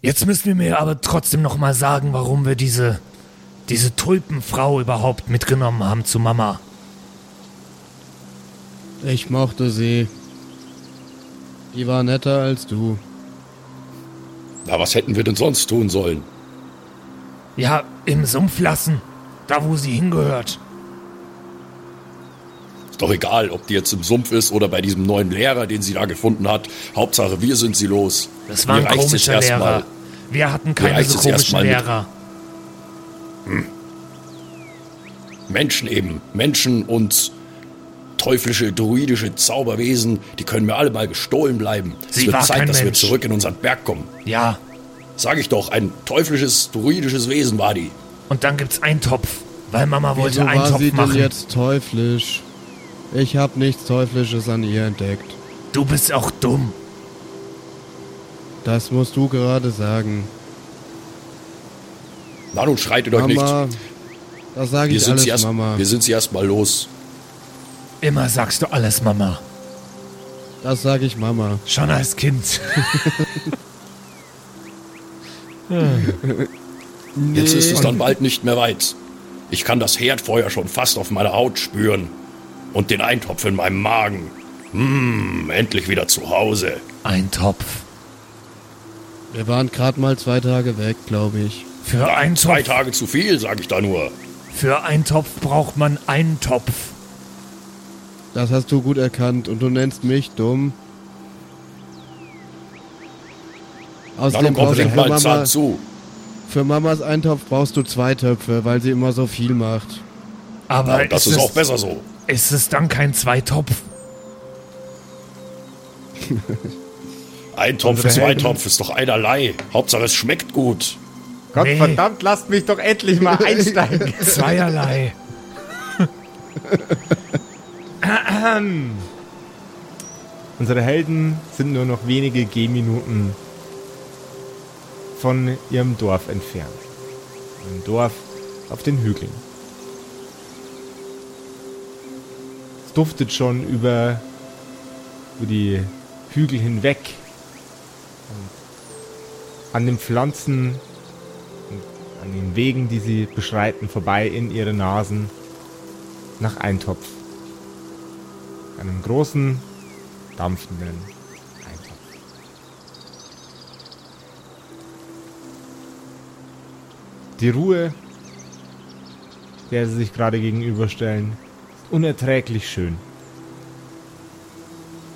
Jetzt müssen wir mir aber trotzdem noch mal sagen, warum wir diese diese Tulpenfrau überhaupt mitgenommen haben zu Mama. Ich mochte sie. Die war netter als du. Na, was hätten wir denn sonst tun sollen? Ja, im Sumpf lassen. Da, wo sie hingehört. Ist doch egal, ob die jetzt im Sumpf ist oder bei diesem neuen Lehrer, den sie da gefunden hat. Hauptsache, wir sind sie los. Das war ein Mir komischer erst Lehrer. mal. Wir hatten keine so komischen Lehrer. Menschen eben. Menschen und teuflische, druidische Zauberwesen, die können mir alle mal gestohlen bleiben. Sie es wird war Zeit, kein dass wir Mensch. zurück in unseren Berg kommen. Ja, Sag ich doch, ein teuflisches, druidisches Wesen war die. und dann gibt's Eintopf, weil Mama wollte Wieso war Eintopf sie machen. denn jetzt teuflisch? Ich hab nichts Teuflisches an ihr entdeckt. Du bist auch dumm. Das musst du gerade sagen. Na nun schreitet euch Mama, nicht. das sage Wir ich sind, alles, sie erst, Mama. wir sind sie erstmal los. Immer sagst du alles, Mama. Das sage ich Mama. Schon als Kind. Jetzt ist es dann bald nicht mehr weit. Ich kann das Herdfeuer schon fast auf meiner Haut spüren. Und den Eintopf in meinem Magen. Hm, endlich wieder zu Hause. Eintopf. Wir waren gerade mal zwei Tage weg, glaube ich. Für Zwei Eintopf, Tage zu viel, sag ich da nur. für Eintopf braucht man einen Topf. Das hast du gut erkannt und du nennst mich dumm. Na Außerdem komm, brauchst du für, mal Mama, zart zu. für Mamas Eintopf brauchst du zwei Töpfe, weil sie immer so viel macht. Aber Ja, das ist, ist auch besser so. Ist es dann kein Zweitopf? Ein Topf, Unsere zwei Helden- Topf ist doch einerlei. Hauptsache es schmeckt gut. Gott Nee. verdammt, lasst mich doch endlich mal einsteigen. Zweierlei. Unsere Helden sind nur noch wenige Gehminuten von ihrem Dorf entfernt. Ein Dorf auf den Hügeln. Duftet schon über, über die Hügel hinweg. Und an den Pflanzen und an den Wegen, die sie beschreiten, vorbei in ihre Nasen nach Eintopf. Einem großen, dampfenden Eintopf. Die Ruhe, der sie sich gerade gegenüberstellen, unerträglich schön.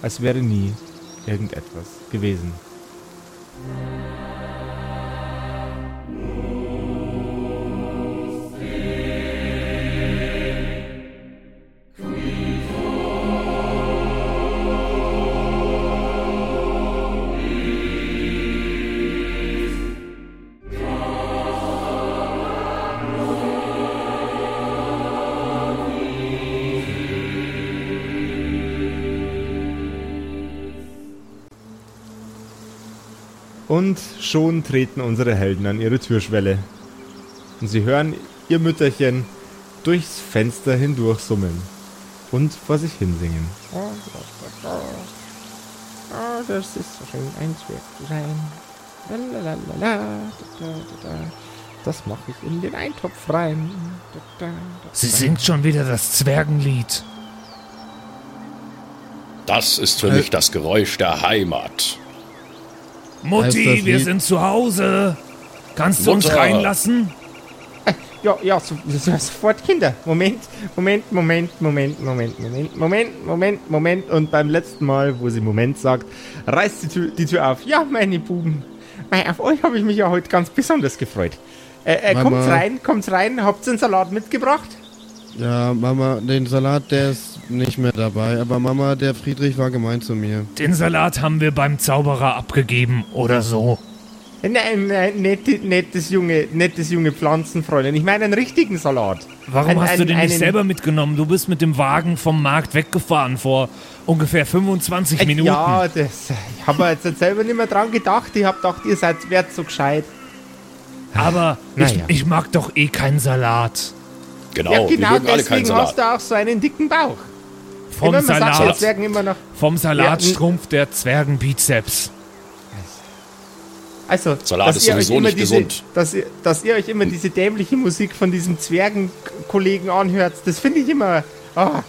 Als wäre nie irgendetwas gewesen. Und schon treten unsere Helden an ihre Türschwelle. Und sie hören ihr Mütterchen durchs Fenster hindurch summen und vor sich hinsingen. Oh, das ist so schön, ein Zwerg zu sein. Das mache ich in den Eintopf rein. Sie singt schon wieder das Zwergenlied. Das ist für Äh. mich das Geräusch der Heimat. Mutti, wir Lied- sind zu Hause. Kannst du uns Mutter. reinlassen? Ja, ja, so, so, sofort Kinder. Moment, Moment, Moment, Moment, Moment, Moment, Moment, Moment, Moment. Und beim letzten Mal, wo sie Moment sagt, reißt die Tür, die Tür auf. Ja, meine Buben. Auf euch habe ich mich ja heute ganz besonders gefreut. Äh, äh, Mama. kommt's rein, kommt's rein. Habt ihr einen Salat mitgebracht? Ja, Mama, den Salat, der ist nicht mehr dabei. Aber Mama, der Friedrich war gemein zu mir. Den Salat haben wir beim Zauberer abgegeben oder so. Nein, nein, nettes, nettes junge, nettes junge Pflanzenfräulein. Ich meine einen richtigen Salat. Warum Ein- hast du ein- den nicht selber mitgenommen? Du bist mit dem Wagen vom Markt weggefahren vor ungefähr 25 Äh, Minuten. Ja, das, ich habe jetzt selber nicht mehr dran gedacht. Ich habe gedacht, ihr seid wert so gescheit. Aber Na ich, ja. ich mag doch eh keinen Salat. Genau, ja, wir genau mögen alle keinen deswegen Salat. hast du auch so einen dicken Bauch. Vom Salat, Zwergen immer noch. vom Salat schrumpft der Zwergenbizeps. Also, Salat dass ist ihr euch sowieso immer nicht diese, gesund. Dass ihr, dass ihr euch immer diese dämliche Musik von diesem Zwergenkollegen anhört, das finde ich immer. Ah,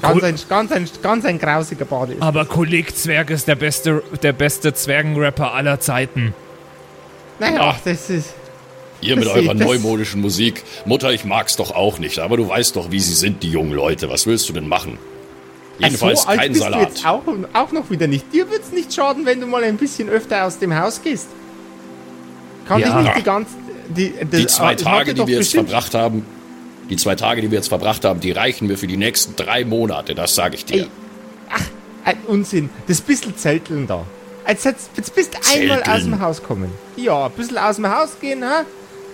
ganz, ein, ganz, ein, ganz ein grausiger Bade. Aber Kolleg Zwerg ist der beste, der beste Zwergenrapper aller Zeiten. Naja, das ist. Ihr mit Das eurer neumodischen Musik. Mutter, ich mag's doch auch nicht, aber du weißt doch, wie sie sind, die jungen Leute. Was willst du denn machen? Jedenfalls so kein bist du Salat. jetzt auch, auch noch wieder nicht. Dir wird's nicht schaden, wenn du mal ein bisschen öfter aus dem Haus gehst. Kann Ja. dich nicht die ganze. Die, Die zwei Tage, die wir jetzt verbracht haben, die zwei Tage, die wir jetzt verbracht haben, die reichen mir für die nächsten drei Monate, das sage ich dir. Ey, ach, ein Unsinn. Das bisschen Zelteln da. Jetzt, jetzt, jetzt bist du einmal aus dem Haus gekommen. Ja, ein bisschen aus dem Haus gehen, ha?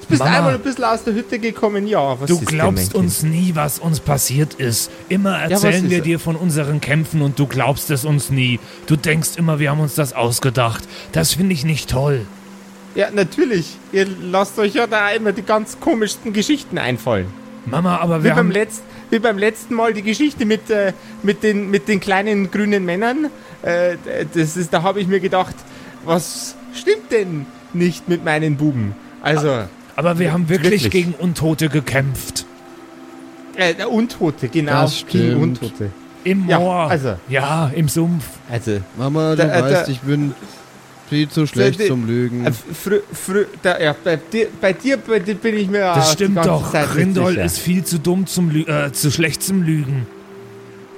Jetzt bist du Mama. einmal ein bisschen aus der Hütte gekommen, ja. Was Du ist denn, glaubst mein uns nie, was uns passiert ist. Immer erzählen ist wir dir von unseren Kämpfen und du glaubst es uns nie. Du denkst immer, wir haben uns das ausgedacht. Das finde ich nicht toll. Ja, natürlich. Ihr lasst euch ja da immer die ganz komischsten Geschichten einfallen. Mama, aber Wie wir beim, haben... letzt, wie beim letzten Mal die Geschichte mit, äh, mit, den, mit den kleinen grünen Männern. Äh, das ist, da habe ich mir gedacht, was stimmt denn nicht mit meinen Buben? Also, Aber wir haben wirklich, Wirklich. gegen Untote gekämpft. äh, der Untote, genau. Das gegen. Untote. Im Ja, Moor. also. Ja, im Sumpf. Also, Mama, du Da- äh, weißt, da- ich bin viel zu schlecht die- zum Lügen. äh, frü, frü, da, ja, bei, dir, bei dir bei dir bin ich mir ja Das stimmt doch. Zeit Rindol ist viel zu dumm zum Lü äh, zu schlecht zum Lügen.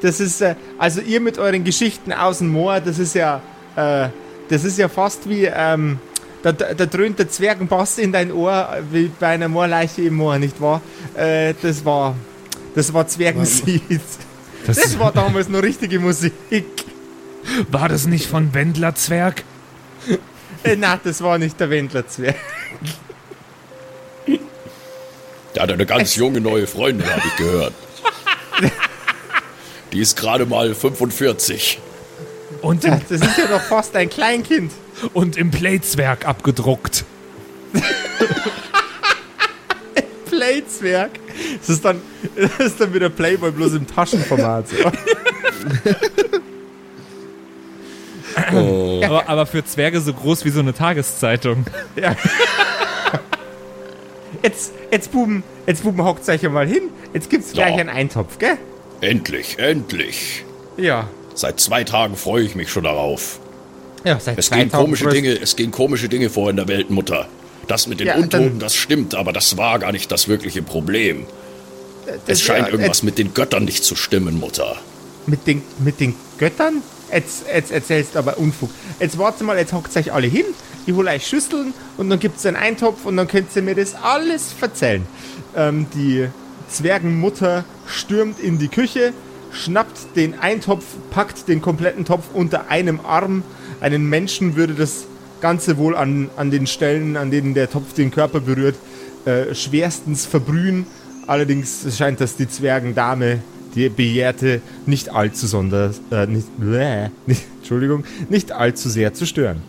Das ist, äh, also ihr mit euren Geschichten aus dem Moor, das ist ja, äh, das ist ja fast wie, ähm, da, da, dröhnt der Zwergenbass in dein Ohr, wie bei einer Moorleiche im Moor, nicht wahr? Äh, das war, das war Zwergensied. Das, Das war damals noch richtige Musik. war das nicht von Wendler Zwerg? Äh, nein, das war nicht der Wendlerzwerg. Der hat eine ganz junge neue Freundin, habe ich gehört. Die ist gerade mal 45. Und Ja, das ist ja doch fast ein Kleinkind. Und im Playzwerg abgedruckt. Playzwerg. Das ist dann, das ist dann wieder Playboy bloß im Taschenformat. So. Aber, aber für Zwerge so groß wie so eine Tageszeitung. Jetzt, jetzt Buben, jetzt Buben, hockt euch ja mal hin. Jetzt gibt's gleich Ja. einen Eintopf, gell? Endlich, endlich. Ja. Seit zwei Tagen freue ich mich schon darauf. Ja, seit Es gehen komische Dinge, es gehen komische Dinge vor in der Welt, Mutter. Das mit den Ja, Untoten, das stimmt, aber das war gar nicht das wirkliche Problem. Das- Es scheint ja, irgendwas mit den Göttern nicht zu stimmen, Mutter. Mit den, mit den Göttern? Jetzt, jetzt erzählst du aber Unfug. Jetzt warte mal, jetzt hockt euch alle hin. Ich hole euch Schüsseln und dann gibt's einen Eintopf und dann könnt ihr mir das alles erzählen. Ähm, die Zwergenmutter stürmt in die Küche, schnappt den Eintopf, packt den kompletten Topf unter einem Arm. Einen Menschen würde das Ganze wohl an, an den Stellen, an denen der Topf den Körper berührt, äh, schwerstens verbrühen. Allerdings scheint das die Zwergendame, die Begehrte, nicht allzu sonders, äh, nicht, bläh, nicht, Entschuldigung, nicht allzu sehr zu stören.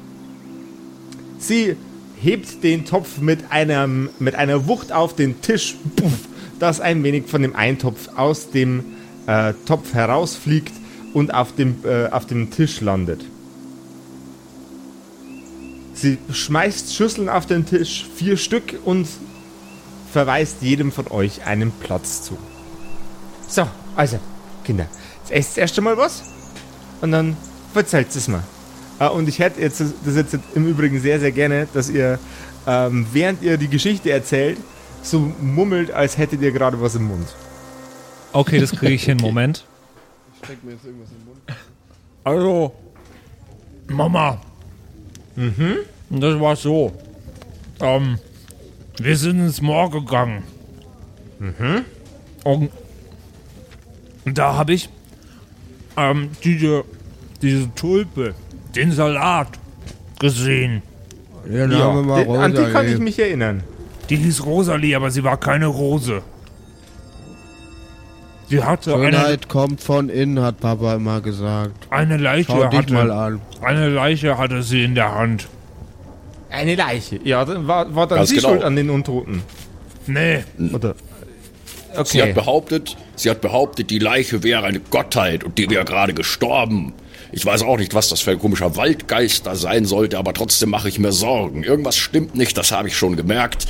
Sie hebt den Topf mit, einem, mit einer Wucht auf den Tisch, puff, dass ein wenig von dem Eintopf aus dem äh, Topf herausfliegt und auf dem, äh, auf dem Tisch landet. Sie schmeißt Schüsseln auf den Tisch, vier Stück, und verweist jedem von euch einen Platz zu. So, also, Kinder, jetzt esst erst einmal was und dann verzählt es mir. Äh, und ich hätte jetzt das jetzt im Übrigen sehr, sehr gerne, dass ihr, ähm, während ihr die Geschichte erzählt, so mummelt, als hättet ihr gerade was im Mund. Okay, das kriege ich hin. Moment. Steck mir jetzt irgendwas im Mund. Also, Mama, das war so. ähm, wir sind ins Moor gegangen. Und da habe ich ähm, diese, diese Tulpe, den Salat gesehen. Ja, dann haben wir mal die- an die kann ich mich erinnern. Die hieß Rosalie, aber sie war keine Rose. Sie hatte eine, Schönheit kommt von innen, hat Papa immer gesagt. eine Leiche. Schau dich mal Hatte, an. eine Leiche hatte sie in der Hand. Eine Leiche. Ja, dann war, war dann Ganz sie genau. schuld an den Untoten. Nee, Oder? Sie hat Okay. behauptet, sie hat behauptet, die Leiche wäre eine Gottheit und die wäre gerade gestorben. Ich weiß auch nicht, was das für ein komischer Waldgeist da sein sollte, aber trotzdem mache ich mir Sorgen. Irgendwas stimmt nicht, das habe ich schon gemerkt.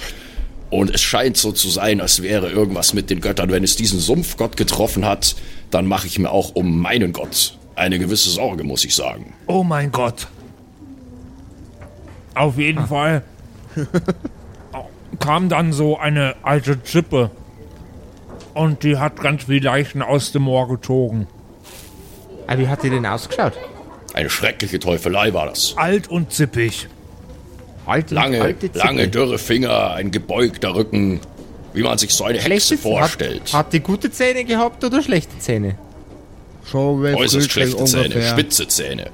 Und es scheint so zu sein, als wäre irgendwas mit den Göttern. Wenn es diesen Sumpfgott getroffen hat, dann mache ich mir auch um meinen Gott eine gewisse Sorge, muss ich sagen. Oh mein Gott. Auf jeden Fall kam dann so eine alte Zippe. Und die hat ganz viele Leichen aus dem Moor gezogen. Ah, wie hat die denn ausgeschaut? Eine schreckliche Teufelei war das. Alt und zippig. Alte, Lange, alte lange, dürre Finger, ein gebeugter Rücken, wie man sich so eine Hexe Schlechte- vorstellt. Hat, hat die gute Zähne gehabt oder schlechte Zähne? Schon Äußerst schlechte Zähne, ungefähr. spitze Zähne.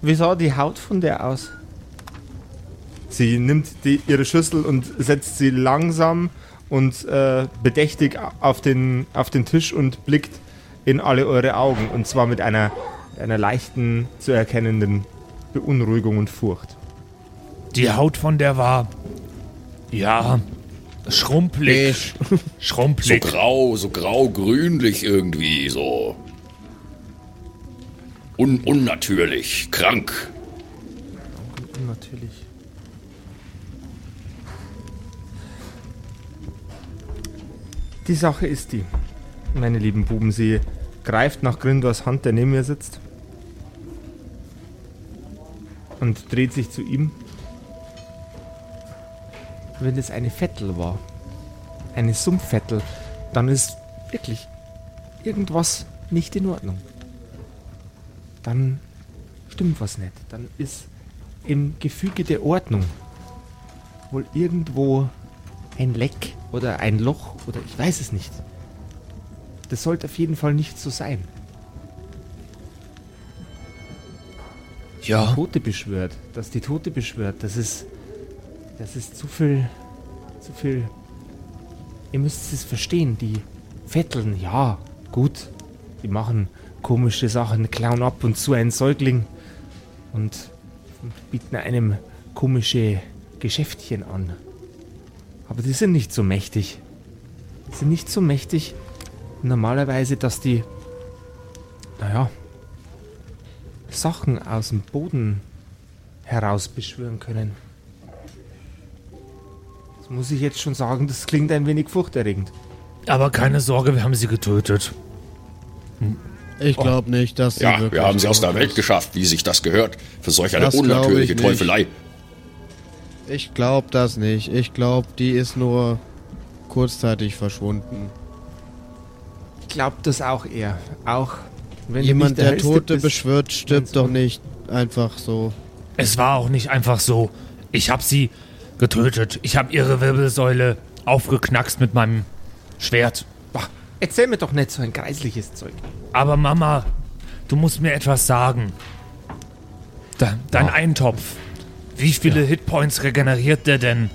Wie sah die Haut von der aus? Sie nimmt die, ihre Schüssel und setzt sie langsam und äh, bedächtig auf den, auf den Tisch und blickt in alle eure Augen. Und zwar mit einer, einer leichten, zu erkennenden Beunruhigung und Furcht. Die Haut von der war. Ja. Schrumpelig. So Schrumpelig. grau, so grau-grünlich irgendwie, so. Un unnatürlich, krank. Natürlich. Die Sache ist die, meine lieben Buben, sie greift nach Grindors Hand, der neben mir sitzt, und dreht sich zu ihm. Wenn es eine Vettel war, eine Sumpfvettel, dann ist wirklich irgendwas nicht in Ordnung. Dann stimmt was nicht. Dann ist im Gefüge der Ordnung wohl irgendwo ein Leck oder ein Loch oder ich weiß es nicht. Das sollte auf jeden Fall nicht so sein. Ja. Tote beschwört, dass die Tote beschwört, das ist, das ist zu viel, zu viel. Ihr müsst es verstehen, die Vetteln, ja, gut, die machen komische Sachen, klauen ab und zu einen Säugling und bieten einem komische Geschäftchen an. Aber die sind nicht so mächtig. Die sind nicht so mächtig normalerweise, dass die, naja, Sachen aus dem Boden herausbeschwören können. Das muss ich jetzt schon sagen, das klingt ein wenig furchterregend. Aber keine Sorge, wir haben sie getötet. Ich glaube nicht, dass sie Ja, wirklich wir haben sie aus der Welt geschafft, wie sich das gehört. Für solch eine Das unnatürliche ich. Teufelei. Ich glaube das nicht. Ich glaube, die ist nur kurzzeitig verschwunden. Ich glaube das auch eher. Auch Jemand, der der Tote bist. beschwört, stirbt doch nicht einfach so. Es war auch nicht einfach so. Ich habe sie getötet. Ich habe ihre Wirbelsäule aufgeknackst mit meinem Schwert. Boah, erzähl mir doch nicht so ein kreisliches Zeug. Aber Mama, du musst mir etwas sagen. Da, dein Eintopf. Wie viele Hitpoints regeneriert der denn?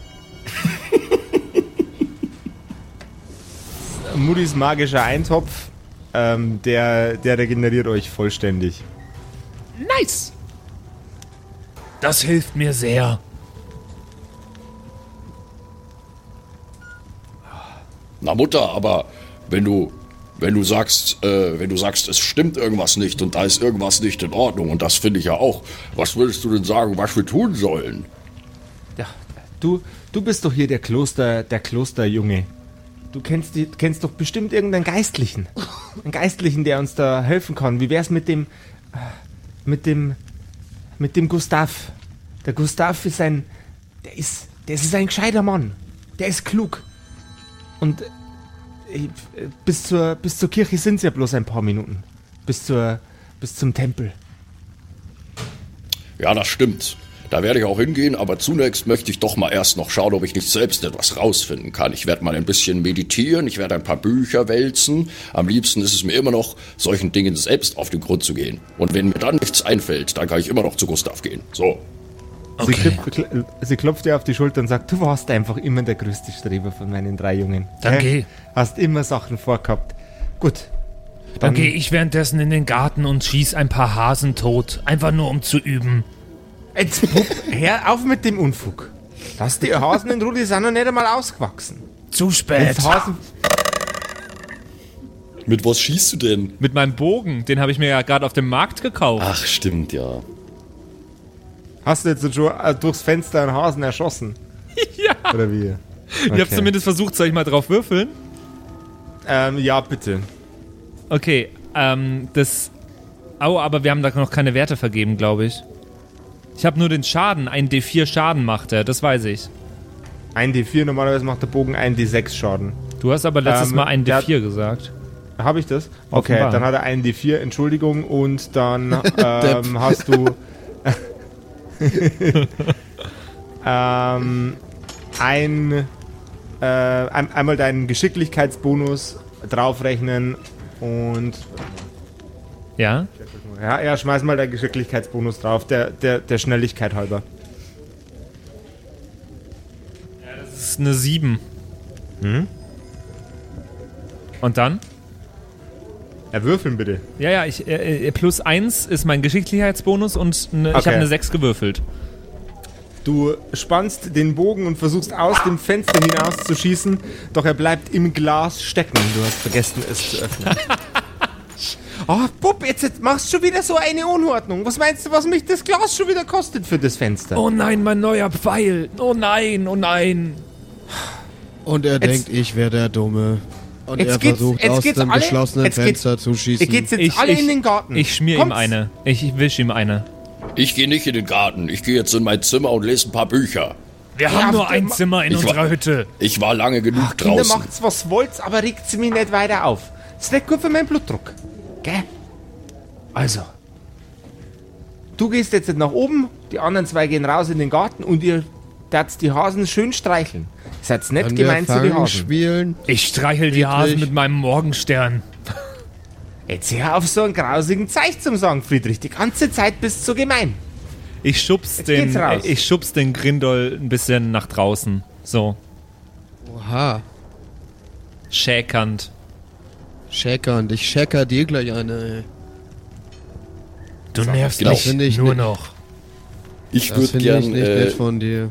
Moody's magischer Eintopf, ähm, der, der regeneriert euch vollständig. Nice! Das hilft mir sehr. Na Mutter, aber wenn du, wenn du sagst, äh, wenn du sagst, es stimmt irgendwas nicht und da ist irgendwas nicht in Ordnung und das finde ich ja auch, was würdest du denn sagen, was wir tun sollen? Ja, du, du bist doch hier der Kloster, der Klosterjunge. Du kennst, kennst doch bestimmt irgendeinen Geistlichen. Einen Geistlichen, der uns da helfen kann. Wie wär's mit dem, mit dem, mit dem Gustav? Der Gustav ist ein, der ist, der ist ein gescheiter Mann. Der ist klug. Und äh, bis zur, bis zur Kirche sind es ja bloß ein paar Minuten. Bis zur, bis zum Tempel. Ja, das stimmt. Da werde ich auch hingehen, aber zunächst möchte ich doch mal erst noch schauen, ob ich nicht selbst etwas rausfinden kann. Ich werde mal ein bisschen meditieren, ich werde ein paar Bücher wälzen. Am liebsten ist es mir immer noch, solchen Dingen selbst auf den Grund zu gehen. Und wenn mir dann nichts einfällt, dann kann ich immer noch zu Gustav gehen. So. Sie, Okay. klopft, kl- sie klopft dir auf die Schulter und sagt, du warst einfach immer der größte Streber von meinen drei Jungen. Dann geh. Hast immer Sachen vorgehabt. Gut. Dann gehe ich währenddessen in den Garten und schieß ein paar Hasen tot. Einfach nur um zu üben. Jetzt, Bub, hör auf mit dem Unfug. Lass die Hasen in Ruhe, die sind noch nicht einmal ausgewachsen. Zu spät. Mit was schießt du denn? Mit meinem Bogen, den habe ich mir ja gerade auf dem Markt gekauft. Ach, stimmt, ja. Hast du jetzt schon äh, durchs Fenster einen Hasen erschossen? Ja. Oder wie? Ich habe zumindest versucht, soll ich mal drauf würfeln? Ähm, ja, bitte. Okay, ähm, das. Au, aber wir haben da noch keine Werte vergeben, glaube ich. Ich habe nur den Schaden. Ein D4 Schaden macht er, das weiß ich. Ein D4, normalerweise macht der Bogen ein D6 Schaden. Du hast aber letztes Ähm, Mal ein der- D4 gesagt. Habe ich das? Okay, Offenbar. dann hat er einen D4, Entschuldigung, und dann ähm, hast du ähm, ein, äh, ein, einmal deinen Geschicklichkeitsbonus draufrechnen und Ja? Ja, ja, schmeiß mal deinen Geschicklichkeitsbonus drauf, der, der, der Schnelligkeit halber. Das ist eine 7. Und dann? Ja, würfeln bitte. Ja, ja, ich, äh, äh, plus 1 ist mein Geschicklichkeitsbonus und ne, ich Okay. habe eine 6 gewürfelt. Du spannst den Bogen und versuchst aus dem Fenster hinaus zu schießen, doch er bleibt im Glas stecken. Du hast vergessen, es zu öffnen. Oh, Bub, jetzt, jetzt machst du schon wieder so eine Unordnung. Was meinst du, was mich das Glas schon wieder kostet für das Fenster? Oh nein, mein neuer Pfeil. Oh nein, oh nein. Und er Jetzt- denkt, ich wäre der Dumme. Und Jetzt er geht's- versucht jetzt aus geht's dem alle- geschlossenen Fenster zu Ihr schießen. geht's jetzt Ich- alle ich- in den Garten. Ich schmier ihm Kommt's? eine. Ich wisch ihm eine. Ich gehe nicht in den Garten. Ich gehe jetzt in mein Zimmer und lese ein paar Bücher. Wir Ja, haben nur ein Zimmer in Ich unserer war- Hütte. Ich war lange genug Kinder, draußen. macht's was wollt's, aber regt sie mich nicht weiter auf. Ist nicht gut für meinen Blutdruck. Gell? Also. Du gehst jetzt nach oben, die anderen zwei gehen raus in den Garten und ihr darfst die Hasen schön streicheln. Seid nicht Können wir gemein zu den Hasen. spielen? Ich streichel die Hasen mit meinem Morgenstern. Jetzt hör auf so einen grausigen Zeich zum Sagen, Friedrich. Die ganze Zeit bist du so gemein. Ich schubs Jetzt den, ich schubs den Grindol ein bisschen nach draußen. So, Oha. schäkernd. Schäckern. Ich schäcker dir gleich eine. Du nervst genau. mich ich nur nicht. noch. Ich würde gern, ich nicht äh, nett von dir.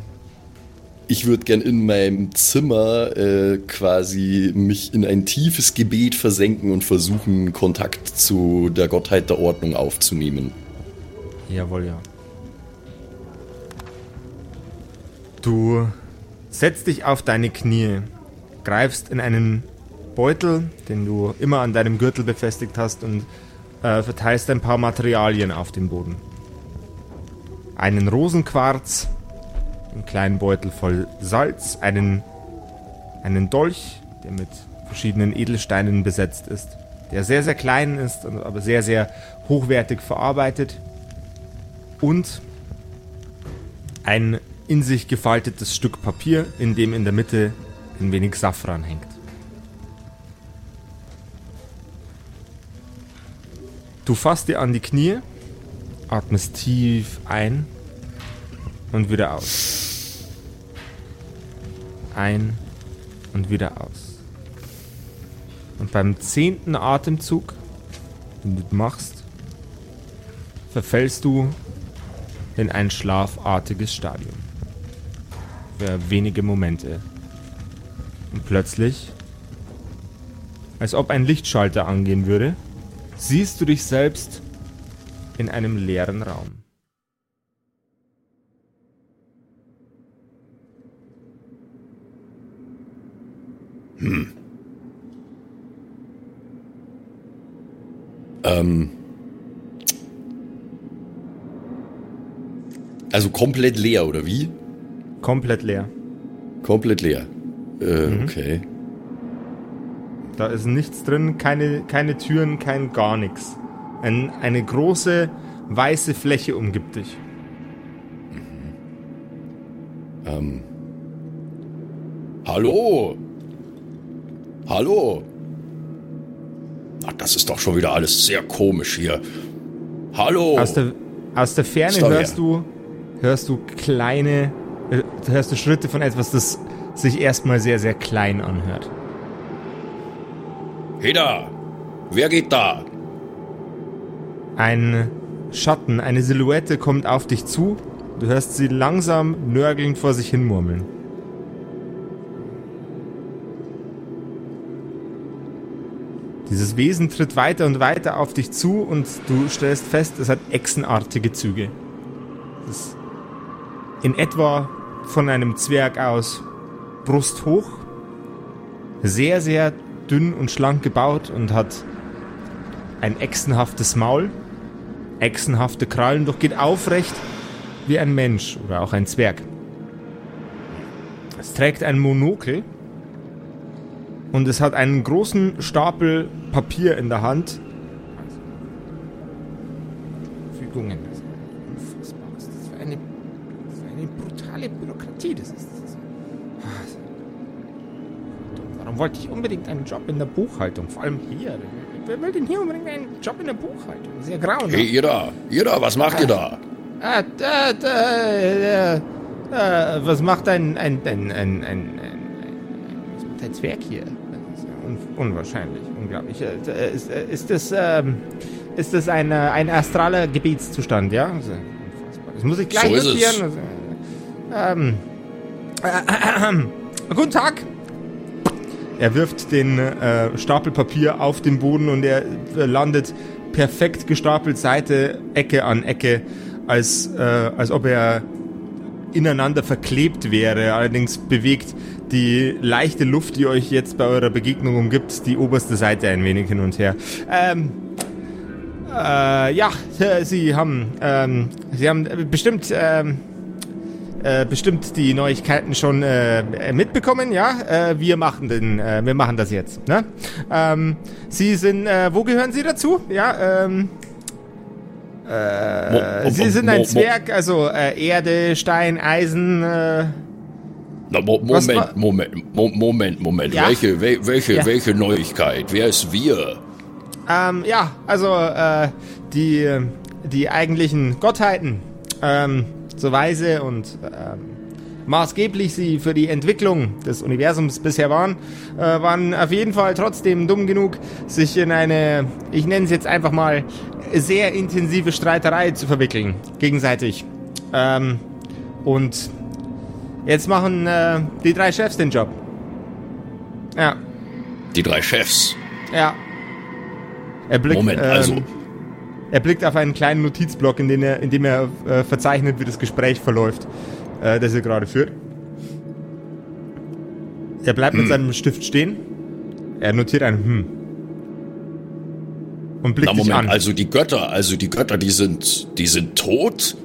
ich würde gern in meinem Zimmer äh, quasi mich in ein tiefes Gebet versenken und versuchen, Kontakt zu der Gottheit der Ordnung aufzunehmen. Jawohl, ja. Du setzt dich auf deine Knie, greifst in einen Beutel, den du immer an deinem Gürtel befestigt hast und äh, verteilst ein paar Materialien auf den Boden. Einen Rosenquarz, einen kleinen Beutel voll Salz, einen, einen Dolch, der mit verschiedenen Edelsteinen besetzt ist, der sehr, sehr klein ist, aber sehr, sehr hochwertig verarbeitet und ein in sich gefaltetes Stück Papier, in dem in der Mitte ein wenig Safran hängt. Du fasst dir an die Knie, atmest tief ein und wieder aus. Ein und wieder aus. Und beim zehnten Atemzug, den du machst, verfällst du in ein schlafartiges Stadium. Für wenige Momente. Und plötzlich, als ob ein Lichtschalter angehen würde, siehst du dich selbst in einem leeren Raum. Ähm. Also komplett leer, oder wie? Komplett leer. Komplett leer. Äh, okay. Da ist nichts drin, keine, keine Türen, kein gar nichts. Ein, eine große weiße Fläche umgibt dich. Ähm. Hallo? Hallo? Ach, das ist doch schon wieder alles sehr komisch hier. Hallo? Aus der, aus der Ferne hörst her. du, hörst du kleine, äh, hörst du Schritte von etwas, das sich erstmal sehr, sehr klein anhört. Heda! Wer geht da? Ein Schatten, eine Silhouette kommt auf dich zu. Du hörst sie langsam nörgelnd vor sich hin murmeln. Dieses Wesen tritt weiter und weiter auf dich zu und du stellst fest, es hat echsenartige Züge. Es ist in etwa von einem Zwerg aus brusthoch, sehr, sehr dünn und schlank gebaut und hat ein echsenhaftes Maul, echsenhafte Krallen, doch geht aufrecht wie ein Mensch oder auch ein Zwerg. Es trägt ein Monokel und es hat einen großen Stapel Papier in der Hand. Fügungen. Das unfassbar. Was ist das für eine, das ist eine brutale Bürokratie? Das ist. Das Ah. Warum wollte ich unbedingt einen Job in der Buchhaltung? Vor allem hier. Wer will denn hier unbedingt einen Job in der Buchhaltung? Sehr grauenhaft. Hey, ihr da, ihr da, was macht ihr da? Ah, da, da, äh, äh, was macht ein, ein, ein, ein, ein, ein, ein, Zwerg hier? Das ist ja un, unwahrscheinlich, unglaublich. Äh, Ist, äh, ist das, ähm, ist das ein, äh, ein astraler Gebietszustand, ja? Also. Das muss ich gleich So notieren. Also, ähm, äh, äh, guten Tag. Er wirft den äh, Stapel Papier auf den Boden und er äh, landet perfekt gestapelt Seite, Ecke an Ecke, als, äh, als ob er ineinander verklebt wäre. Allerdings bewegt die leichte Luft, die euch jetzt bei eurer Begegnung umgibt, die oberste Seite ein wenig hin und her. Ähm, äh, ja, äh, Sie haben, ähm, Sie haben bestimmt, ähm, äh, bestimmt die Neuigkeiten schon äh, mitbekommen, ja? Äh, wir machen den, äh, wir machen das jetzt, ne? Ähm, Sie sind, äh, wo gehören Sie dazu? Ja, ähm, äh, Sie sind ein Zwerg, also Erde, Stein, Eisen, äh, Na, mo Moment, Moment, mo Moment, Moment. Ja. Welche, wel welche, Ja. welche Neuigkeit? Wer ist wir? Ähm, ja, also die, die eigentlichen Gottheiten, ähm, so weise und ähm, maßgeblich sie für die Entwicklung des Universums bisher waren, äh, waren auf jeden Fall trotzdem dumm genug, sich in eine, ich nenne es jetzt einfach mal, sehr intensive Streiterei zu verwickeln, gegenseitig. Ähm, und jetzt machen äh, die drei Chefs den Job. Ja, Die drei Chefs. ja. Er blickt, Moment, ähm, also. Er blickt auf einen kleinen Notizblock, in, den er, in dem er äh, verzeichnet, wie das Gespräch verläuft, äh, das er gerade führt. Er bleibt Hm. mit seinem Stift stehen. Er notiert ein Hm. Und blickt Na dich Moment, an. also die Götter, also die Götter, die sind, die sind tot?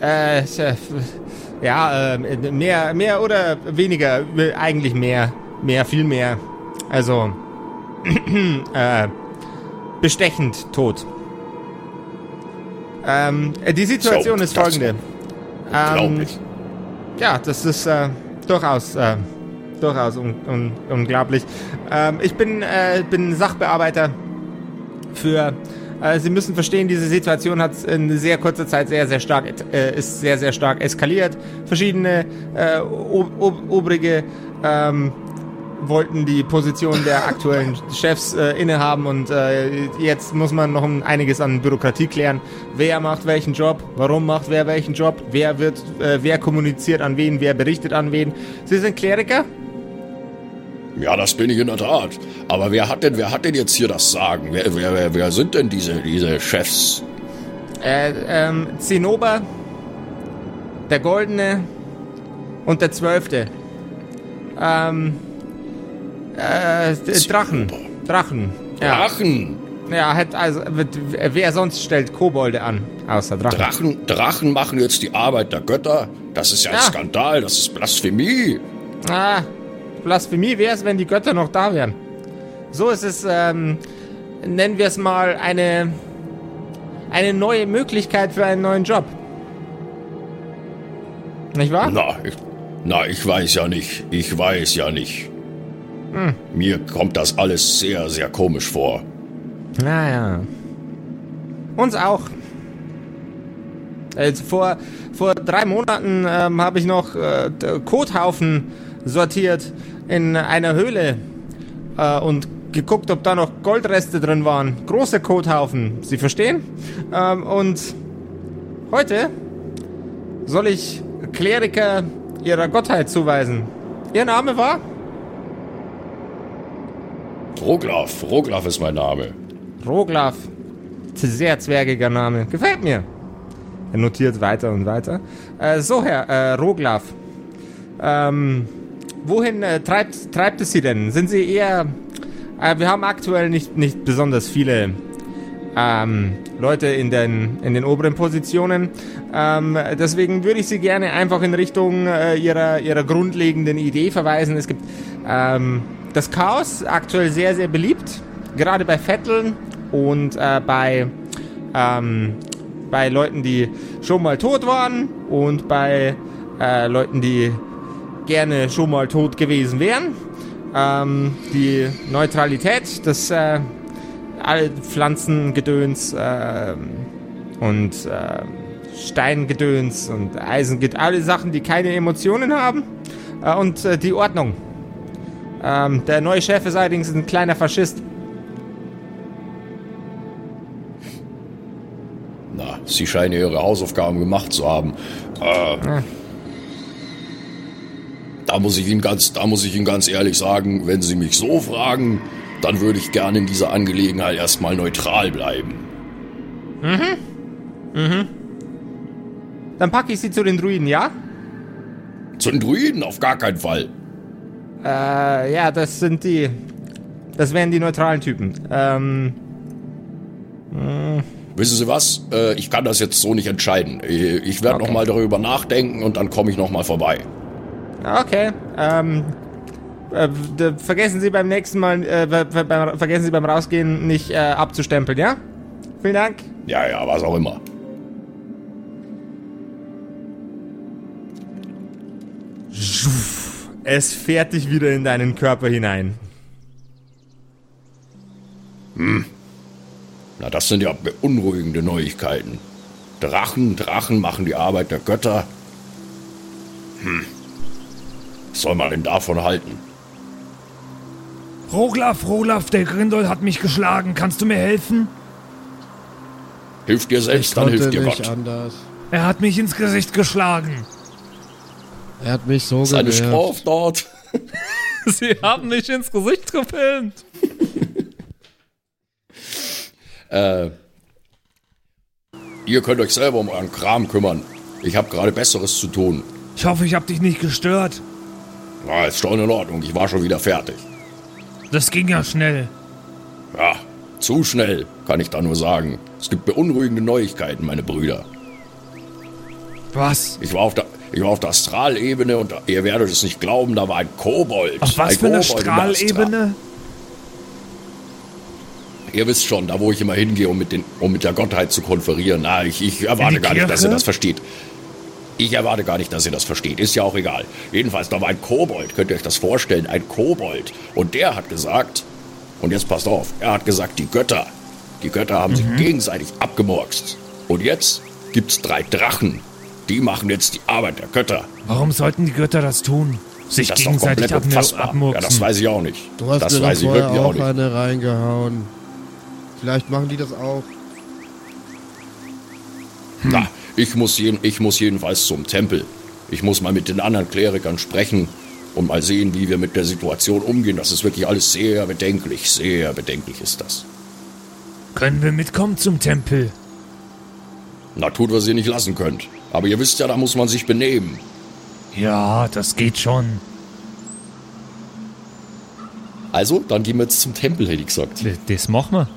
Äh, ja, äh, mehr, mehr oder weniger, äh, eigentlich mehr, mehr, viel mehr. Also, äh, bestechend tot. Ähm, äh, die Situation So, ist folgende. Ähm. Ja, das ist äh, durchaus, äh, durchaus un un unglaublich. Ähm, ich bin, äh, bin Sachbearbeiter für. Äh, Sie müssen verstehen, diese Situation hat in sehr kurzer Zeit sehr, sehr stark, äh, ist sehr, sehr stark eskaliert. Verschiedene ob ob obrige ähm, wollten die Position der aktuellen Chefs äh, innehaben und äh, jetzt muss man noch einiges an Bürokratie klären. Wer macht welchen Job? Warum macht wer welchen Job? Wer wird, äh, wer kommuniziert an wen? Wer berichtet an wen? Sie sind Kleriker? Ja, das bin ich in der Tat. Aber wer hat denn, wer hat denn jetzt hier das Sagen? Wer, wer, wer, wer sind denn diese, diese Chefs? Äh, ähm, Zinnober, der Goldene und der Zwölfte. Ähm, äh, Drachen. Drachen. Ja. Drachen! Ja, hat also, wer sonst stellt Kobolde an, außer Drachen? Drachen, Drachen machen jetzt die Arbeit der Götter? Das ist ja ein Ja. Skandal, das ist Blasphemie. Ah, Blasphemie wäre es, wenn die Götter noch da wären. So ist es, ähm, nennen wir es mal eine, eine neue Möglichkeit für einen neuen Job. Nicht wahr? Na, ich, na, ich weiß ja nicht. Ich weiß ja nicht. Hm. Mir kommt das alles sehr, sehr komisch vor. Naja. Uns auch. Also vor, vor drei Monaten ähm, habe ich noch äh, Kothaufen sortiert in einer Höhle äh, und geguckt, ob da noch Goldreste drin waren. Große Kothaufen, Sie verstehen? Ähm, und heute soll ich Kleriker ihrer Gottheit zuweisen. Ihr Name war? Roglaf, Roglaf ist mein Name. Roglaf. Sehr zwergiger Name. Gefällt mir. Er notiert weiter und weiter. Äh, so, Herr äh, Roglaf. Ähm, wohin äh, treibt, treibt es Sie denn? Sind Sie eher... Äh, wir haben aktuell nicht, nicht besonders viele ähm, Leute in den, in den oberen Positionen. Ähm, deswegen würde ich Sie gerne einfach in Richtung äh, ihrer, ihrer grundlegenden Idee verweisen. Es gibt ähm, das Chaos, aktuell sehr, sehr beliebt. Gerade bei Vetteln und äh, bei, ähm, bei Leuten, die schon mal tot waren und bei äh, Leuten, die gerne schon mal tot gewesen wären. Ähm, die Neutralität, das äh, alle Pflanzengedöns äh, und äh, Steingedöns und Eisengedöns, alle Sachen, die keine Emotionen haben. Äh, und äh, die Ordnung. Ähm, der neue Chef ist allerdings ein kleiner Faschist. Na, Sie scheinen Ihre Hausaufgaben gemacht zu haben. Äh, Da muss ich Ihnen ganz, da muss ich Ihnen ganz ehrlich sagen, wenn Sie mich so fragen, dann würde ich gerne in dieser Angelegenheit erstmal neutral bleiben. Dann packe ich sie zu den Druiden, ja? Zu den Druiden auf gar keinen Fall. Äh, ja, das sind die. Das wären die neutralen Typen. Ähm, Wissen Sie was? Äh, ich kann das jetzt so nicht entscheiden. Ich werde Okay. noch mal darüber nachdenken und dann komme ich noch mal vorbei. okay. Ähm, äh, vergessen Sie beim nächsten Mal, äh, ver- beim, vergessen Sie beim Rausgehen nicht äh, abzustempeln, ja? Vielen Dank. Ja, ja, was auch immer. Es fährt dich wieder in deinen Körper hinein. Na, das sind ja beunruhigende Neuigkeiten. Drachen, Drachen machen die Arbeit der Götter. Hm. Was soll man denn davon halten? Roglaf, Roglaf, der Grindol hat mich geschlagen. Kannst du mir helfen? Hilft dir Ich selbst, dann hilft dir nicht Gott. anders. Er hat mich ins Gesicht geschlagen. Er hat mich so Seine genervt. Straftat. Sie haben mich ins Gesicht gefilmt. Äh, ihr könnt euch selber um euren Kram kümmern. Ich habe gerade Besseres zu tun. Ich hoffe, ich habe dich nicht gestört. Na, ist schon in Ordnung. Ich war schon wieder fertig. Das ging ja schnell. Ja, zu schnell, kann ich da nur sagen. Es gibt beunruhigende Neuigkeiten, meine Brüder. Was? Ich war auf der, ich war auf der Astralebene und ihr werdet es nicht glauben, da war ein Kobold. Auf was ein für eine Strahlebene? Ihr wisst schon, da wo ich immer hingehe, um mit, den, um mit der Gottheit zu konferieren. Na, ich, ich erwarte gar nicht, dass ihr das versteht. Ich erwarte gar nicht, dass ihr das versteht. Ist ja auch egal. Jedenfalls, da war ein Kobold. Könnt ihr euch das vorstellen? Ein Kobold. Und der hat gesagt, und jetzt passt auf, er hat gesagt, die Götter, die Götter haben Mhm. sich gegenseitig abgemurkst. Und jetzt gibt's drei Drachen. Die machen jetzt die Arbeit der Götter. Warum sollten die Götter das tun? Sich Das gegenseitig komplett abmur unfassbar. Ja, abmurksen. das weiß ich auch nicht. Du hast das mir weiß ich vorher wirklich auch, auch nicht. eine reingehauen. Vielleicht machen die das auch. Na, ich muss, jeden, ich muss jedenfalls zum Tempel. Ich muss mal mit den anderen Klerikern sprechen und mal sehen, wie wir mit der Situation umgehen. Das ist wirklich alles sehr bedenklich. Sehr bedenklich ist das. Können wir mitkommen zum Tempel? Na, tut, was ihr nicht lassen könnt. Aber ihr wisst ja, da muss man sich benehmen. Ja, das geht schon. Also, dann gehen wir jetzt zum Tempel, hätte ich gesagt. Das machen wir.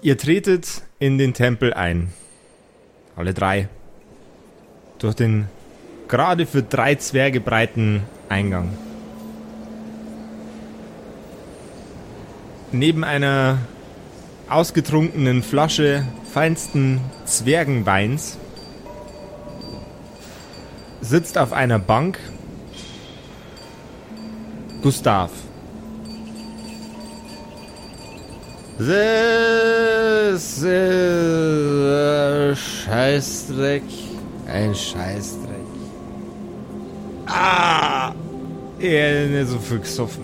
Ihr tretet in den Tempel ein. Alle drei. Durch den gerade für drei Zwerge breiten Eingang. Neben einer ausgetrunkenen Flasche feinsten Zwergenweins sitzt auf einer Bank Gustav. Das ist ein Scheißdreck. Ein Scheißdreck. Ah! Er ist nicht so viel gesoffen.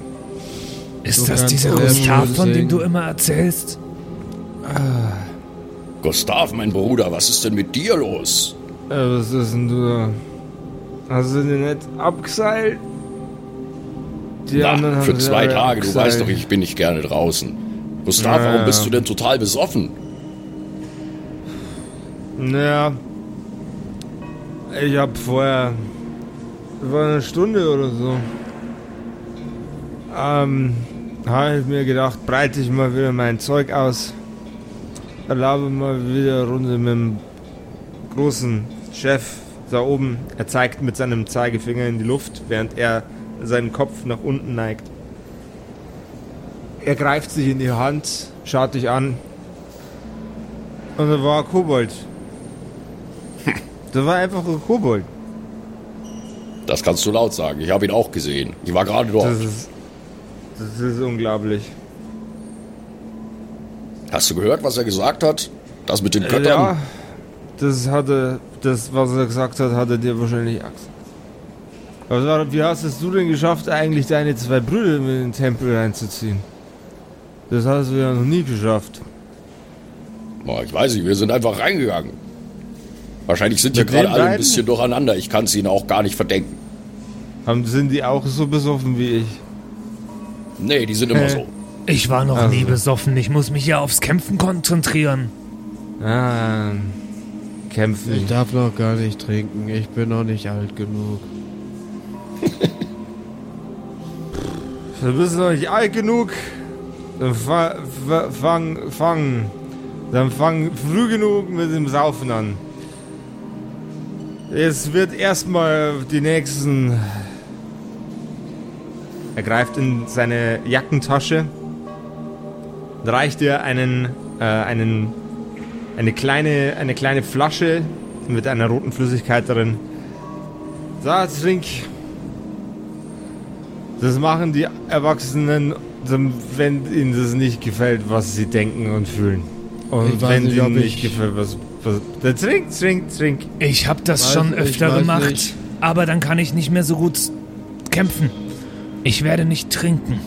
Ist So das dieser Gustav, von dem du immer erzählst? Gustav, mein Bruder, was ist denn mit dir los? Äh, was ist denn du? Hast du den nicht abgeseilt? Die Na, für zwei Tage, du abgesagt. weißt doch, ich bin nicht gerne draußen. Gustav, Ja, warum bist du denn total besoffen? Naja, ich hab vorher, war eine Stunde oder so, ähm, habe ich mir gedacht, breite ich mal wieder mein Zeug aus, erlaube mal wieder Runde mit dem großen Chef da oben. Er zeigt mit seinem Zeigefinger in die Luft, während er seinen Kopf nach unten neigt. Er greift sich in die Hand, schaut dich an. Und da war ein Kobold. Da war einfach ein Kobold. Das kannst du laut sagen. Ich habe ihn auch gesehen. Ich war gerade dort. Das ist, das ist unglaublich. Hast du gehört, was er gesagt hat? Das mit den Göttern? Ja, das hatte, das, was er gesagt hat, hatte dir wahrscheinlich Angst. Aber wie hast es du denn geschafft, eigentlich deine zwei Brüder in den Tempel reinzuziehen? Das hast du ja noch nie geschafft. Boah, ich weiß nicht, wir sind einfach reingegangen. Wahrscheinlich sind ja gerade alle ein bisschen durcheinander. Ich kann es ihnen auch gar nicht verdenken. Haben, sind die auch so besoffen wie ich? Nee, die sind immer so. Ich war noch Also. nie besoffen. Ich muss mich ja aufs Kämpfen konzentrieren. Ah, kämpfen. Ich darf noch gar nicht trinken. Ich bin noch nicht alt genug. Du bist noch nicht alt genug. Dann fa fa fang, fang. Dann fang früh genug mit dem Saufen an. Es wird erstmal die nächsten. Er greift in seine Jackentasche, reicht dir einen, äh, einen, eine kleine, eine kleine Flasche mit einer roten Flüssigkeit drin. So, trink. Das machen die Erwachsenen, wenn ihnen das nicht gefällt, was sie denken und fühlen. Und Ich wenn nicht, ihnen nicht ich- gefällt, was. was dann trink, trink, trink. Ich habe das Weiß schon öfter gemacht, nicht. aber dann kann ich nicht mehr so gut kämpfen. Ich werde nicht trinken.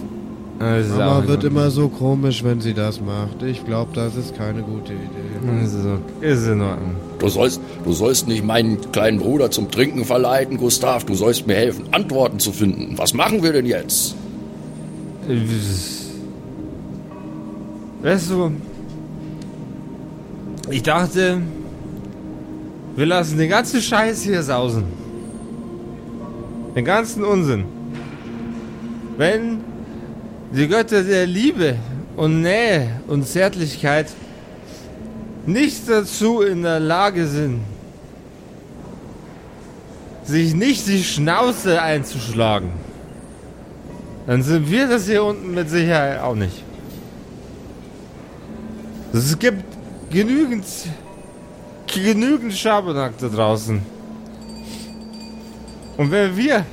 Auch Mama wird immer so komisch, wenn sie das macht. Ich glaube, das ist keine gute Idee. Okay. Ist in Ordnung. Du sollst, du sollst nicht meinen kleinen Bruder zum Trinken verleiten, Gustav. Du sollst mir helfen, Antworten zu finden. Was machen wir denn jetzt? Weißt du, ich dachte, wir lassen den ganzen Scheiß hier sausen. Den ganzen Unsinn. Wenn die Götter der Liebe und Nähe und Zärtlichkeit nicht dazu in der Lage sind, sich nicht die Schnauze einzuschlagen, dann sind wir das hier unten mit Sicherheit auch nicht. Es gibt genügend, genügend Schabernack da draußen. Und wenn wir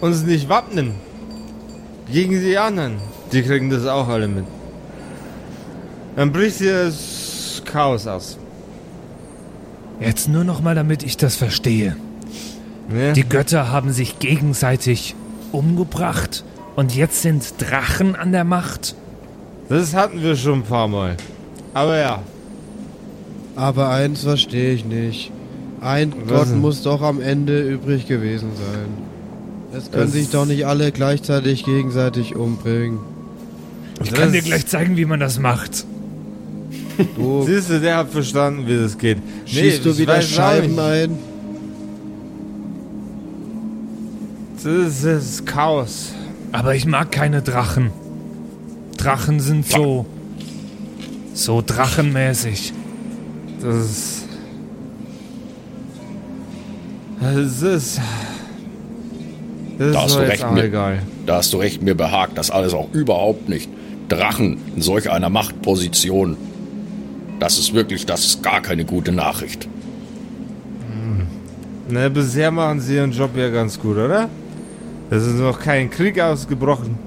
uns nicht wappnen gegen die anderen, die kriegen das auch alle mit, dann bricht hier das Chaos aus. Jetzt nur noch mal, damit ich das verstehe. Ne? Die Götter haben sich gegenseitig umgebracht und jetzt sind Drachen an der Macht. Das hatten wir schon ein paar Mal. Aber ja, Aber eins verstehe ich nicht. Ein Was Gott denn? muss doch am Ende übrig gewesen sein. Es können Das- sich doch nicht alle gleichzeitig gegenseitig umbringen. Ich kann dir gleich zeigen, wie man das macht. Du Siehst du, der hat verstanden, wie das geht. schießt du ich wieder Scheiben ein. Das ist Chaos. Aber ich mag keine Drachen. Drachen sind so. so drachenmäßig. Das ist. Das ist. Das Da hast du mir recht mit. egal. Da hast du recht, mir behagt das alles auch überhaupt nicht. Drachen in solch einer Machtposition. Das ist wirklich, das ist gar keine gute Nachricht. Ne, bisher machen sie ihren Job ja ganz gut, oder? Es ist noch kein Krieg ausgebrochen.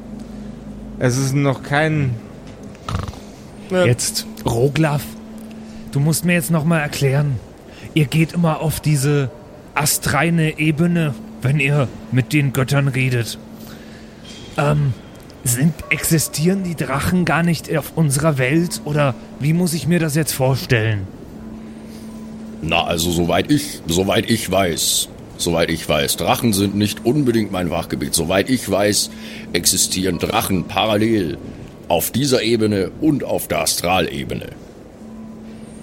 Es ist noch kein. Ne, Jetzt, Roglaf, du musst mir jetzt noch mal erklären. Ihr geht immer auf diese astreine Ebene, wenn ihr mit den Göttern redet. Ähm, sind, existieren die Drachen gar nicht auf unserer Welt? Oder wie muss ich mir das jetzt vorstellen? Na, also soweit ich, soweit ich weiß, soweit ich weiß. Drachen sind nicht unbedingt mein Fachgebiet. Soweit ich weiß, existieren Drachen parallel auf dieser Ebene und auf der Astralebene.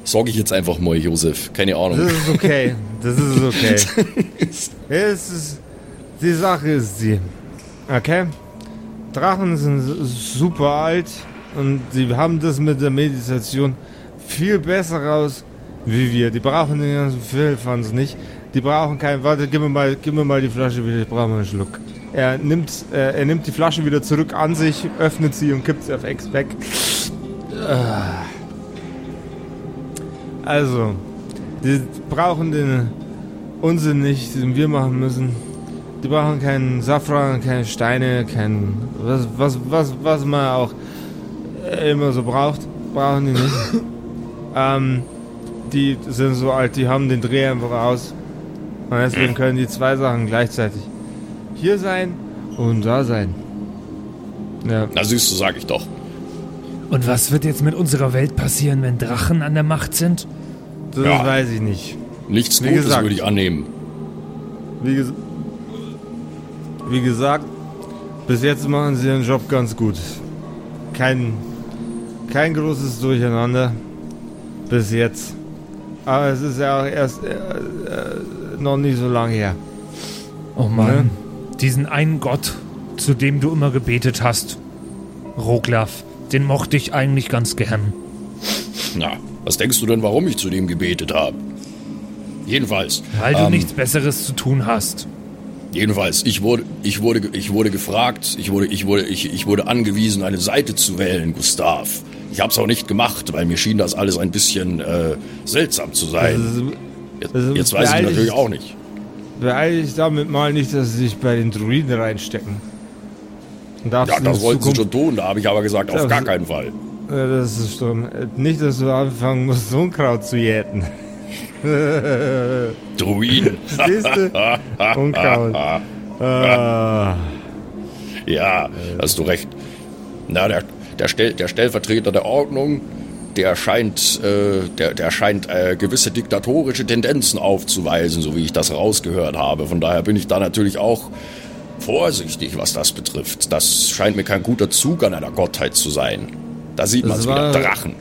Sorge ich jetzt einfach mal, Josef. Keine Ahnung. Das ist okay. Das ist okay. es ist, die Sache ist die. Okay? Drachen sind super alt und sie haben das mit der Meditation viel besser raus wie wir. Die brauchen den ganzen Fehlfanz nicht. Die brauchen keinen. Warte, gib mir mal, gib mir mal die Flasche wieder. Ich brauche mal einen Schluck. Er nimmt, äh, er nimmt die Flasche wieder zurück an sich, öffnet sie und kippt sie auf Ex weg. Ah. Also, die brauchen den Unsinn nicht, den wir machen müssen. Die brauchen keinen Safran, keine Steine, kein was, was, was, was man auch immer so braucht, brauchen die nicht. ähm, die sind so alt, die haben den Dreh einfach aus. Und deswegen können die zwei Sachen gleichzeitig hier sein und da sein. Ja. Na siehst du, sag ich doch. Und was wird jetzt mit unserer Welt passieren, wenn Drachen an der Macht sind? Das ja. weiß ich nicht. Nichts wie Gutes gesagt, würde ich annehmen. Wie, ges wie gesagt, bis jetzt machen sie ihren Job ganz gut. Kein, kein großes Durcheinander. Bis jetzt. Aber es ist ja auch erst äh, äh, noch nicht so lange her. Oh Mann. Ne? Diesen einen Gott, zu dem du immer gebetet hast, Roglaf, den mochte ich eigentlich ganz gern. Na, was denkst du denn, warum ich zu dem gebetet habe? Jedenfalls. Weil du ähm, nichts Besseres zu tun hast. Jedenfalls, ich wurde, ich wurde, ich wurde gefragt, ich wurde, ich wurde, ich, ich wurde angewiesen, eine Seite zu wählen, Gustav. Ich habe es auch nicht gemacht, weil mir schien das alles ein bisschen äh, seltsam zu sein. Jetzt, jetzt weiß ich natürlich auch nicht. Beeile dich damit mal nicht, dass sie sich bei den Druiden reinstecken. Ja, das wollten sie schon tun, da habe ich aber gesagt, auf gar keinen Fall. Ja, das ist schon. Nicht, dass du anfangen musst, Unkraut zu jäten. Druiden. Siehst du? Unkraut. ah. Ja, hast du recht. Na, der, der, Stell, der Stellvertreter der Ordnung, der scheint, äh, der, der scheint äh, gewisse diktatorische Tendenzen aufzuweisen, so wie ich das rausgehört habe. Von daher bin ich da natürlich auch vorsichtig, was das betrifft. Das scheint mir kein guter Zug an einer Gottheit zu sein. Da sieht man es wieder, Drachen.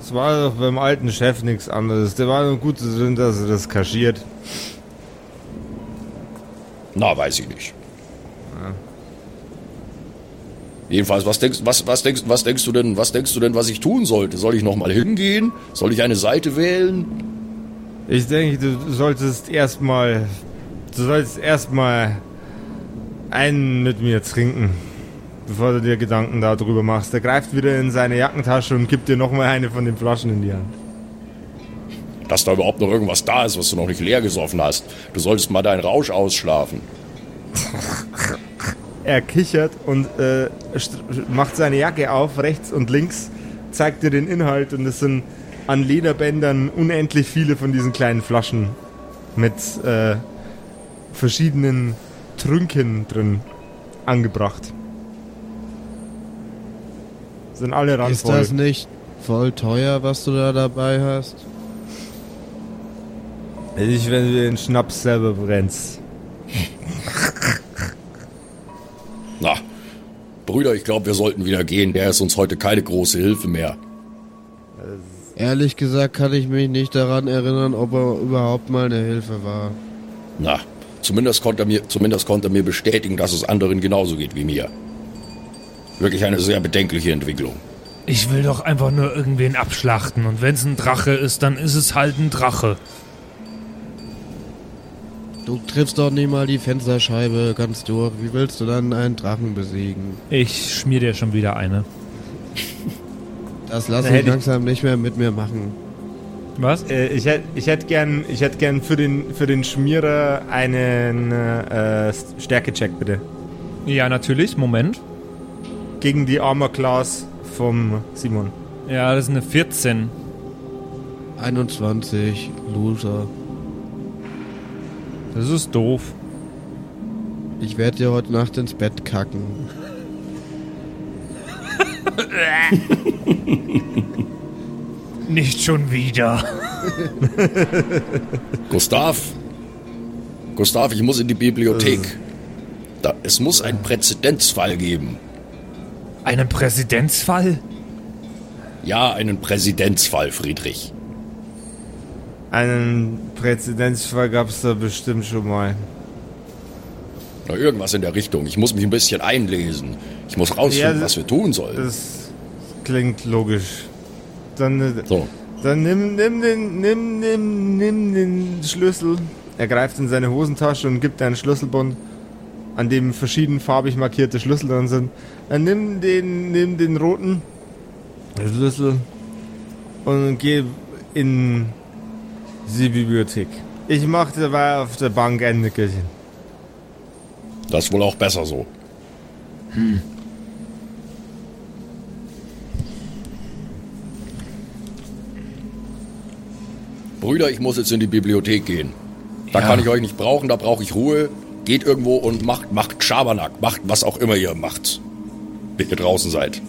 Es war doch beim alten Chef nichts anderes. Der war nur gut drin, dass er das kaschiert. Na, weiß ich nicht. Jedenfalls, was denkst, was, was, denkst, was denkst du denn, was denkst du denn, was ich tun sollte? Soll ich nochmal hingehen? Soll ich eine Seite wählen? Ich denke, du solltest erstmal, du solltest erstmal einen mit mir trinken, bevor du dir Gedanken darüber machst. Er greift wieder in seine Jackentasche und gibt dir nochmal eine von den Flaschen in die Hand. Dass da überhaupt noch irgendwas da ist, was du noch nicht leer gesoffen hast. Du solltest mal deinen Rausch ausschlafen. Er kichert und äh, macht seine Jacke auf, rechts und links, zeigt dir den Inhalt und es sind an Lederbändern unendlich viele von diesen kleinen Flaschen mit äh, verschiedenen Trünken drin angebracht. Sind alle randvoll. Ist das nicht voll teuer, was du da dabei hast? Ich, wenn du den Schnaps selber brennst. Na, Brüder, ich glaube, wir sollten wieder gehen. Der ist uns heute keine große Hilfe mehr. Ehrlich gesagt kann ich mich nicht daran erinnern, ob er überhaupt mal eine Hilfe war. Na, zumindest konnte er mir, zumindest konnte er mir bestätigen, dass es anderen genauso geht wie mir. Wirklich eine sehr bedenkliche Entwicklung. Ich will doch einfach nur irgendwen abschlachten und wenn es ein Drache ist, dann ist es halt ein Drache. Du triffst doch nicht mal die Fensterscheibe ganz durch. Wie willst du dann einen Drachen besiegen? Ich schmier dir schon wieder eine. Das lass ich langsam nicht mehr mit mir machen. Was? Äh, ich hätte ich hätt gern, ich hätt gern für, den, für den Schmierer einen äh, Stärkecheck, bitte. Ja, natürlich. Moment. Gegen die Armor Class vom Simon. Ja, das ist eine 14. 21, Loser. Das ist doof. Ich werde dir heute Nacht ins Bett kacken. Nicht schon wieder. Gustav, Gustav, ich muss in die Bibliothek. Da, es muss einen Präzedenzfall geben. Einen Präsidentsfall? Ja, einen Präzedenzfall, Friedrich. Einen Präzedenzfall gab es da bestimmt schon mal. Na, irgendwas in der Richtung. Ich muss mich ein bisschen einlesen. Ich muss rausfinden, Ja, was wir tun sollen. Das klingt logisch. Dann, So, dann nimm, nimm, den, nimm, nimm, nimm den Schlüssel. Er greift in seine Hosentasche und gibt einen Schlüsselbund, an dem verschiedenfarbig markierte Schlüssel drin sind. Dann nimm den, nimm den roten Schlüssel und geh in die Bibliothek. Ich mache dabei auf der Bank ein Nickerchen. das ist wohl auch besser so. Brüder, ich muss jetzt in die Bibliothek gehen. Da Ja. kann ich euch nicht brauchen, da brauche ich Ruhe. Geht irgendwo und macht, macht Schabernack, macht was auch immer ihr macht. Wenn ihr draußen seid.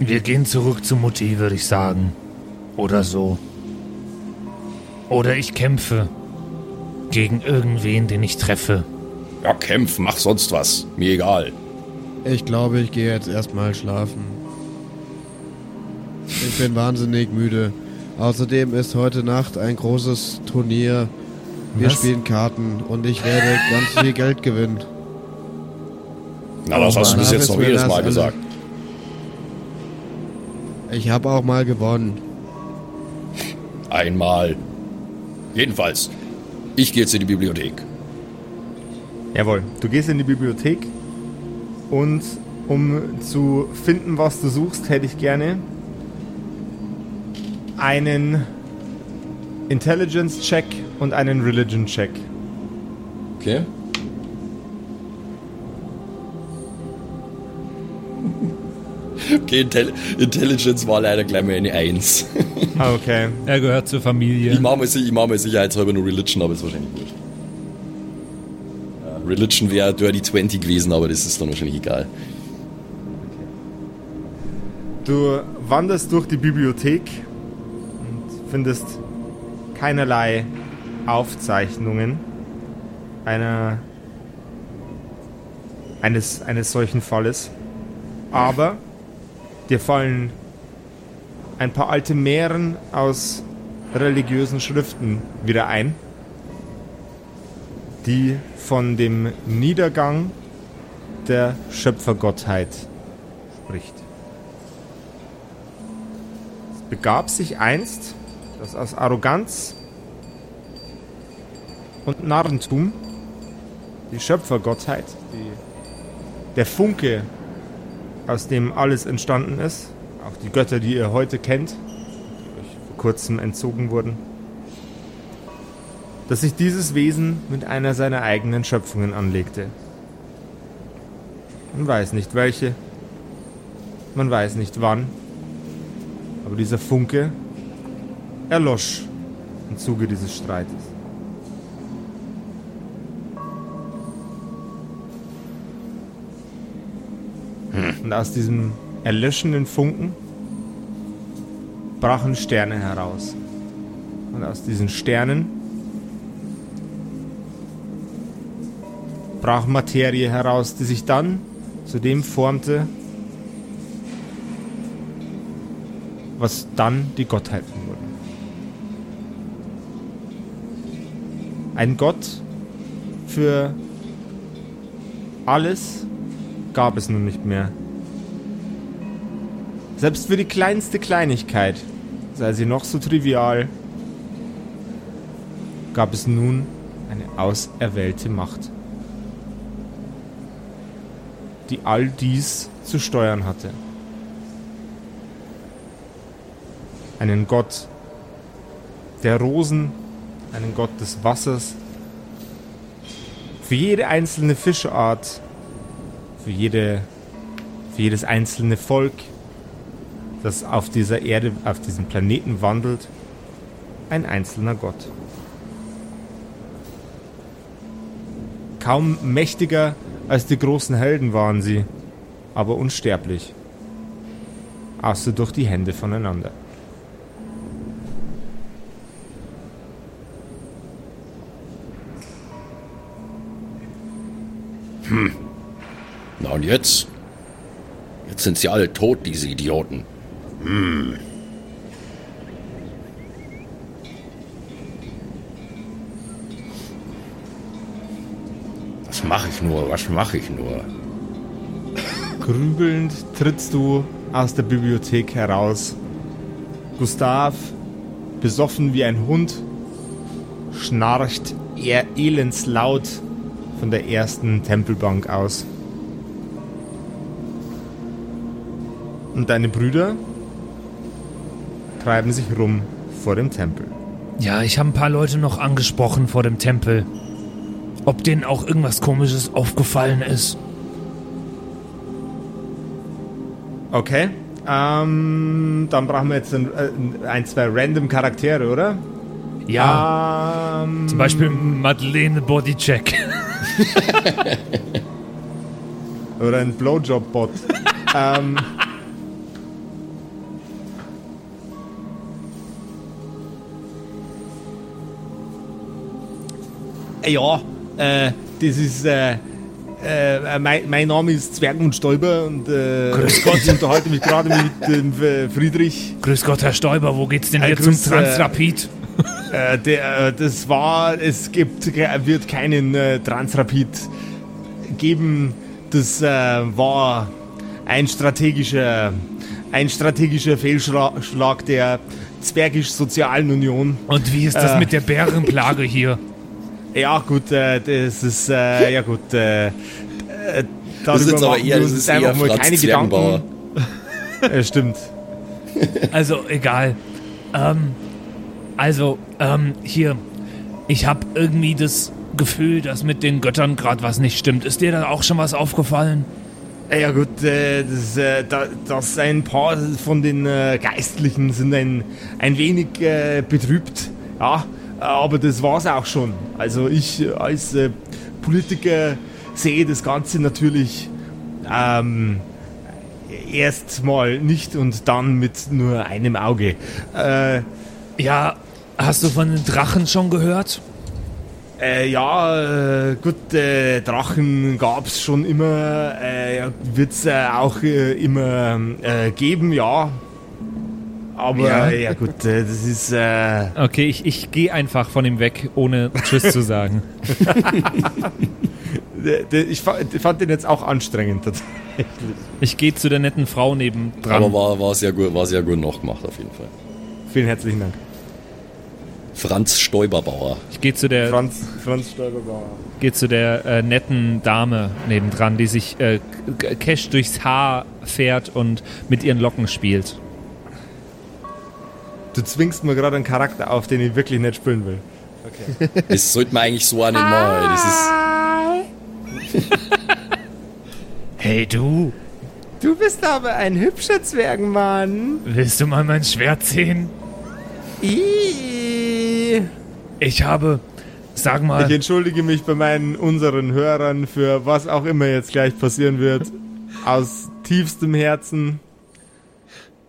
Wir gehen zurück zu Mutti, würde ich sagen. Oder so. Oder ich kämpfe. Gegen irgendwen, den ich treffe. Ja, kämpf, mach sonst was. Mir egal. Ich glaube, ich gehe jetzt erstmal schlafen. Ich bin wahnsinnig müde. Außerdem ist heute Nacht ein großes Turnier. Wir Was? spielen Karten und ich werde ganz viel Geld gewinnen. Na, das Oh hast du bis jetzt noch jedes Mal alle. gesagt. Ich habe auch mal gewonnen. Einmal. Jedenfalls, ich gehe jetzt in die Bibliothek. Jawohl, du gehst in die Bibliothek und um zu finden, was du suchst, hätte ich gerne einen Intelligence-Check und einen Religion-Check. Okay. Okay, Intelli Intelligence war leider gleich mal eine Eins. Ah, okay. Er gehört zur Familie. Ich mache mir, ich mach mir sicherheitshalber nur Religion, aber ist wahrscheinlich wurscht. Ja, Religion wäre Dirty 20 gewesen, aber das ist dann wahrscheinlich egal. Du wanderst durch die Bibliothek findest keinerlei Aufzeichnungen einer, eines, eines solchen Falles. Aber dir fallen ein paar alte Meeren aus religiösen Schriften wieder ein, die von dem Niedergang der Schöpfergottheit spricht. Es begab sich einst, dass aus Arroganz und Narrentum die Schöpfergottheit, die, der Funke, aus dem alles entstanden ist, auch die Götter, die ihr heute kennt, die euch vor kurzem entzogen wurden, dass sich dieses Wesen mit einer seiner eigenen Schöpfungen anlegte. Man weiß nicht welche, man weiß nicht wann, aber dieser Funke erlosch im Zuge dieses Streites. Und aus diesem erlöschenden Funken brachen Sterne heraus. Und aus diesen Sternen brach Materie heraus, die sich dann zu dem formte, was dann die Gottheiten wurden. Ein Gott für alles gab es nun nicht mehr. Selbst für die kleinste Kleinigkeit, sei sie noch so trivial, gab es nun eine auserwählte Macht, die all dies zu steuern hatte. Einen Gott der Rosen, einen Gott des Wassers, für jede einzelne Fischart, für, jede, für jedes einzelne Volk, das auf dieser Erde, auf diesem Planeten wandelt, ein einzelner Gott. Kaum mächtiger als die großen Helden waren sie, aber unsterblich, außer durch die Hände voneinander. Und jetzt? Jetzt sind sie alle tot, diese Idioten. Hm. Was mache ich nur? Was mache ich nur? Grübelnd trittst du aus der Bibliothek heraus. Gustav, besoffen wie ein Hund, schnarcht er elendslaut von der ersten Tempelbank aus. Und deine Brüder treiben sich rum vor dem Tempel. Ja, ich habe ein paar Leute noch angesprochen vor dem Tempel. Ob denen auch irgendwas Komisches aufgefallen ist. Okay. Ähm, dann brauchen wir jetzt ein, äh, ein zwei random Charaktere, oder? Ja, Ähm, zum Beispiel Madeleine Bodycheck. Oder ein Blowjob-Bot. ähm, ja, äh, das ist, äh, äh, mein, mein Name ist Zwergmund Stäuber und äh, Grüß Gott. ich unterhalte mich gerade mit dem äh, Friedrich. Grüß Gott, Herr Stoiber, wo geht's denn Äh, hier grüß, zum äh, Transrapid? Äh, der, äh, das war, es gibt, wird keinen äh, Transrapid geben. Das äh, war ein strategischer, ein strategischer Fehlschlag der Zwergisch-Sozialen Union. Und wie ist das äh, mit der Bärenplage hier? Ja, gut, äh, das ist, äh, ja gut, äh, äh, Das ist darüber jetzt aber eher, wir das ist einfach eher mal Franz keine. Gedanken. Äh, stimmt. Also, egal. Ähm, also, ähm, hier. Ich habe irgendwie das Gefühl, dass mit den Göttern gerade was nicht stimmt. Ist dir da auch schon was aufgefallen? Äh, Ja gut, äh, das, äh, da, das ein paar von den äh, Geistlichen sind ein, ein wenig äh, betrübt. Ja, aber das war's auch schon. Also ich äh, als äh, Politiker sehe das Ganze natürlich ähm, erstmal nicht und dann mit nur einem Auge. Äh, Ja, hast du von den Drachen schon gehört? Äh, ja, äh, gut, äh, Drachen gab's schon immer, äh, ja, wird's äh, auch äh, immer äh, geben, ja. Aber Ja. ja, gut, äh, das ist äh, Okay, ich, ich gehe einfach von ihm weg, ohne Tschüss zu sagen. ich fa- ich fand den jetzt auch anstrengend. Ich gehe zu der netten Frau nebendran. Aber war, war, sehr gut, war sehr gut noch gemacht, auf jeden Fall. Vielen herzlichen Dank. Franz Stoiberbauer. Ich gehe zu der, Franz, Franz Stolberbauer. geh zu der äh, netten Dame nebendran, die sich äh, Cash durchs Haar fährt und mit ihren Locken spielt. Du zwingst mir gerade einen Charakter auf, den ich wirklich nicht spielen will. Das sollte man eigentlich so machen. Das ist, Hey du, Du bist aber ein hübscher Zwergenmann. willst du mal mein Schwert sehen? Ich habe, sag Ich mal, entschuldige mich bei meinen unseren Hörern für was auch immer jetzt gleich passieren wird. Aus tiefstem Herzen.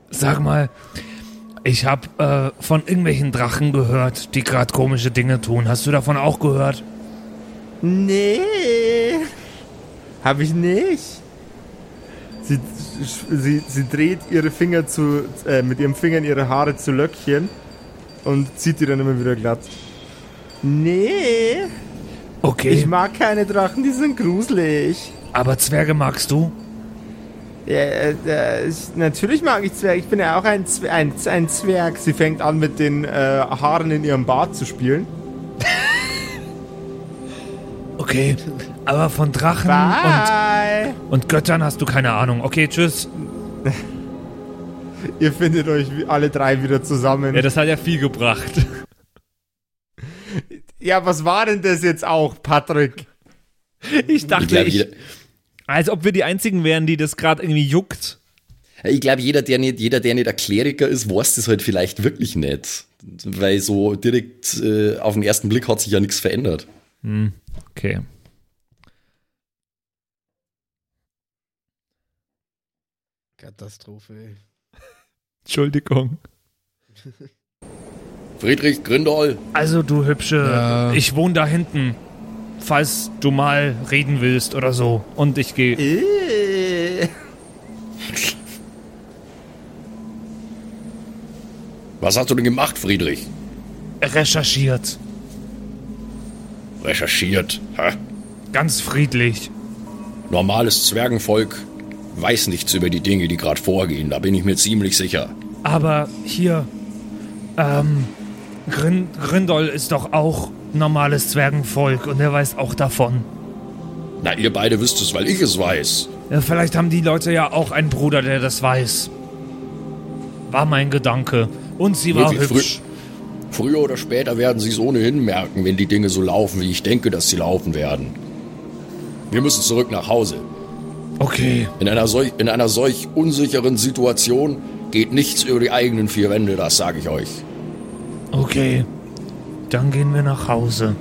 sag mal, ich habe äh, von irgendwelchen Drachen gehört, die gerade komische Dinge tun. Hast du davon auch gehört? Nee. Hab ich nicht. Sie, sie, sie dreht ihre Finger zu, äh, mit ihren Fingern ihre Haare zu Löckchen und zieht die dann immer wieder glatt. Nee. Okay, Ich mag keine Drachen, die sind gruselig. aber Zwerge magst du? Ja, äh, äh, ich, natürlich mag ich Zwerge. Ich bin ja auch ein, Zwer ein, ein Zwerg. Sie fängt an mit den äh, Haaren in ihrem Bart zu spielen. Okay, aber von Drachen Bye. und, und Göttern hast du keine Ahnung. Okay, tschüss. Ihr findet euch alle drei wieder zusammen. Ja, das hat ja viel gebracht. Ja, was war denn das jetzt auch, Patrick? Ich ich dachte, ich, jeder, als ob wir die Einzigen wären, die das gerade irgendwie juckt. ich glaub, jeder, der nicht, jeder, der nicht ein Kleriker ist, weiß das halt vielleicht wirklich nicht. Weil so direkt äh, auf den ersten Blick hat sich ja nichts verändert. Okay. Katastrophe. ey. Entschuldigung. Friedrich Grindol, Also du hübsche, Ja. ich wohne da hinten falls du mal reden willst oder so. Und ich gehe. Äh. Was hast du denn gemacht, Friedrich? recherchiert. Recherchiert. Hä? Ganz friedlich. Normales Zwergenvolk weiß nichts über die Dinge, die gerade vorgehen. Da bin ich mir ziemlich sicher. Aber hier, ähm, Grin Grindol ist doch auch normales Zwergenvolk und er weiß auch davon. Na, ihr beide wisst es, weil ich es weiß. Ja, vielleicht haben die Leute ja auch einen Bruder, der das weiß. War mein Gedanke. Und sie war Wirklich hübsch. Früher oder später werden sie es ohnehin merken, wenn die Dinge so laufen, wie ich denke, dass sie laufen werden. Wir müssen zurück nach Hause. Okay. In einer solch, in einer solch unsicheren Situation geht nichts über die eigenen vier Wände, das sage ich euch. Okay. Dann gehen wir nach Hause.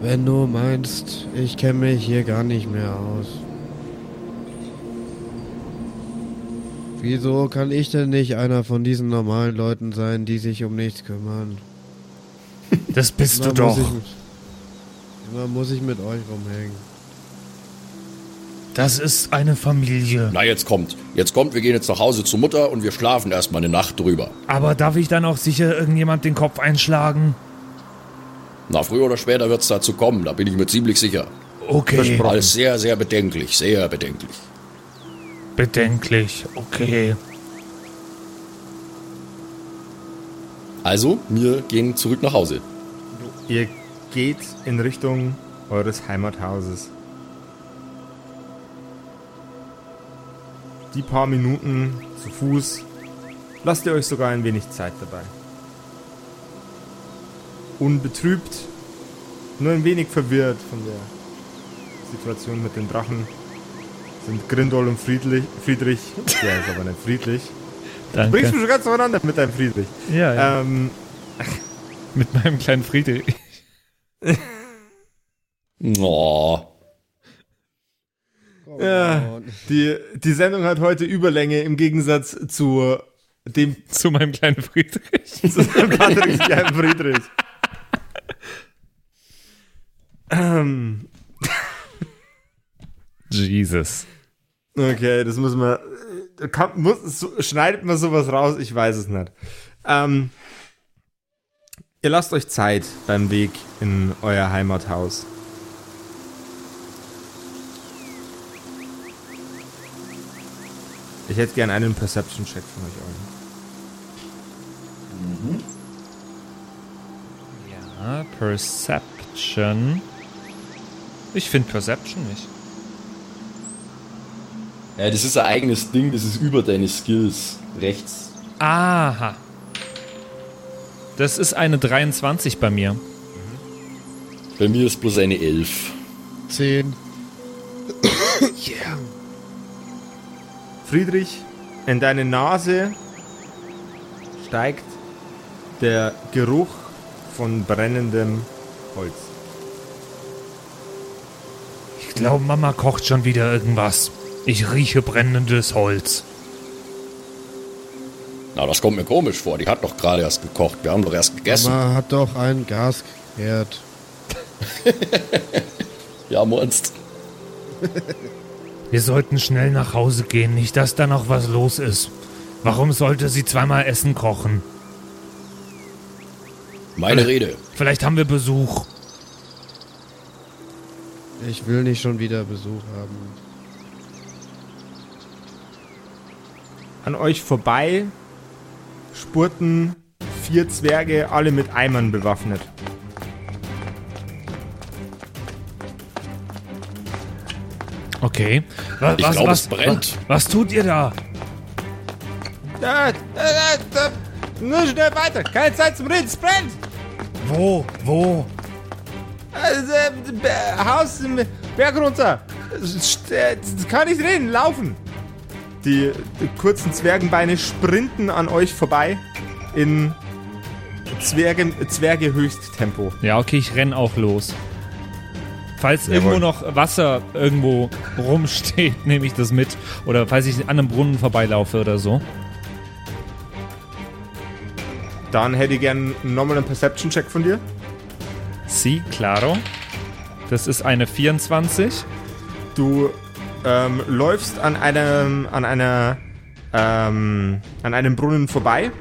Wenn du meinst, ich kenne mich hier gar nicht mehr aus. Wieso kann ich denn nicht einer von diesen normalen Leuten sein, die sich um nichts kümmern? Das bist du Immer doch. Muss ich, immer muss ich mit euch rumhängen. Das ist eine Familie. Na, jetzt kommt. Jetzt kommt, wir gehen jetzt nach Hause zur Mutter und wir schlafen erstmal eine Nacht drüber. Aber darf ich dann auch sicher irgendjemand den Kopf einschlagen? Na, früher oder später wird es dazu kommen, da bin ich mir ziemlich sicher. Okay. Alles sehr, sehr bedenklich, sehr bedenklich. Bedenklich. Okay. Also, wir gehen zurück nach Hause. Ihr geht in Richtung eures Heimathauses. Die paar Minuten zu Fuß lasst ihr euch sogar ein wenig Zeit dabei. Unbetrübt, nur ein wenig verwirrt von der Situation mit den Drachen sind Grindol und Friedrich. Friedrich, der ist aber nicht friedlich. Bringst Danke. mich schon ganz voneinander mit deinem Friedrich. Ja, ja. Ähm, mit meinem kleinen Friedrich. Oh. Ja, die, die Sendung hat heute Überlänge im Gegensatz zu dem Zu meinem kleinen Friedrich. zu Patrick kleinen Friedrich. Ähm, Jesus. okay, das muss man. Kann, muss, so, schneidet man sowas raus? Ich weiß es nicht. Ähm, ihr lasst euch Zeit beim Weg in euer Heimathaus. Ich hätte gern einen Perception-Check von euch allen. Ja, Perception. Ich finde Perception nicht. Ja, das ist ein eigenes Ding, das ist über deine Skills. Rechts. Aha. Das ist eine 23 bei mir. Bei mir ist bloß eine Elf. Zehn. Friedrich, in deine Nase steigt der Geruch von brennendem Holz. Ich glaube, Mama kocht schon wieder irgendwas. Ich rieche brennendes Holz. Na, das kommt mir komisch vor. Die hat doch gerade erst gekocht. Wir haben doch erst gegessen. Man hat doch einen Gasherd. Ja, Monst. Wir sollten schnell nach Hause gehen, nicht dass da noch was los ist. Warum sollte sie zweimal Essen kochen? Meine Rede. Vielleicht haben wir Besuch. Ich will nicht schon wieder Besuch haben. An euch vorbei spurten vier Zwerge, alle mit Eimern bewaffnet. Okay. Was, Ich was, glaub, was, es brennt. Was, was tut ihr da? Ja, äh, äh, nur schnell weiter, keine Zeit zum Reden, es brennt! Wo? Wo? Also, äh, Haus im Berg runter. Äh, Kann nicht reden, laufen. Die, die kurzen Zwergenbeine sprinten an euch vorbei in Zwerge, Zwerge-Höchsttempo. Ja, okay, ich renn auch los. Falls Jawohl. irgendwo noch Wasser irgendwo rumsteht, nehme ich das mit. Oder falls ich an einem Brunnen vorbeilaufe oder so. Dann hätte ich gern nochmal einen Perception-Check von dir. Sí, claro. Das ist eine 24. Du ähm, läufst an einem, an einer, ähm, an einem Brunnen vorbei.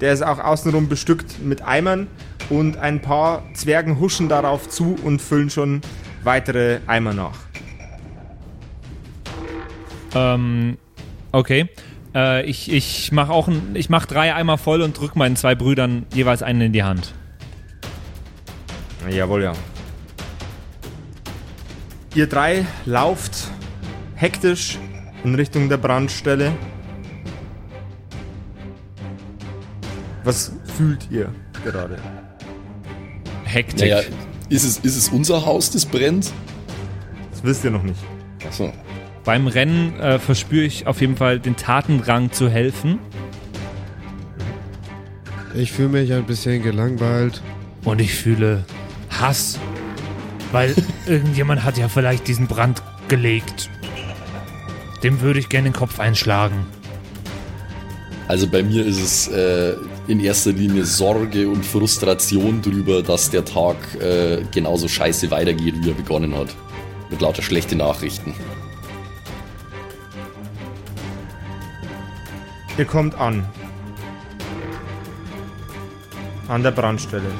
Der ist auch außenrum bestückt mit Eimern und ein paar Zwergen huschen darauf zu und füllen schon weitere Eimer nach. Ähm, okay. Äh, ich ich mache auch ein, ich mach drei Eimer voll und drück meinen zwei Brüdern jeweils einen in die Hand. Jawohl, ja. Ihr drei lauft hektisch in Richtung der Brandstelle. Was fühlt ihr gerade? Hektik. Naja, ist es, ist es unser Haus, das brennt? Das wisst ihr noch nicht. Achso. Beim Rennen äh, verspüre ich auf jeden Fall den Tatendrang zu helfen. Ich fühle mich ein bisschen gelangweilt. Und ich fühle Hass. Weil irgendjemand hat ja vielleicht diesen Brand gelegt. Dem würde ich gerne den Kopf einschlagen. Also bei mir ist es äh, in erster Linie Sorge und Frustration drüber, dass der Tag äh, genauso scheiße weitergeht, wie er begonnen hat. Mit lauter schlechte Nachrichten. Ihr kommt an. An der Brandstelle.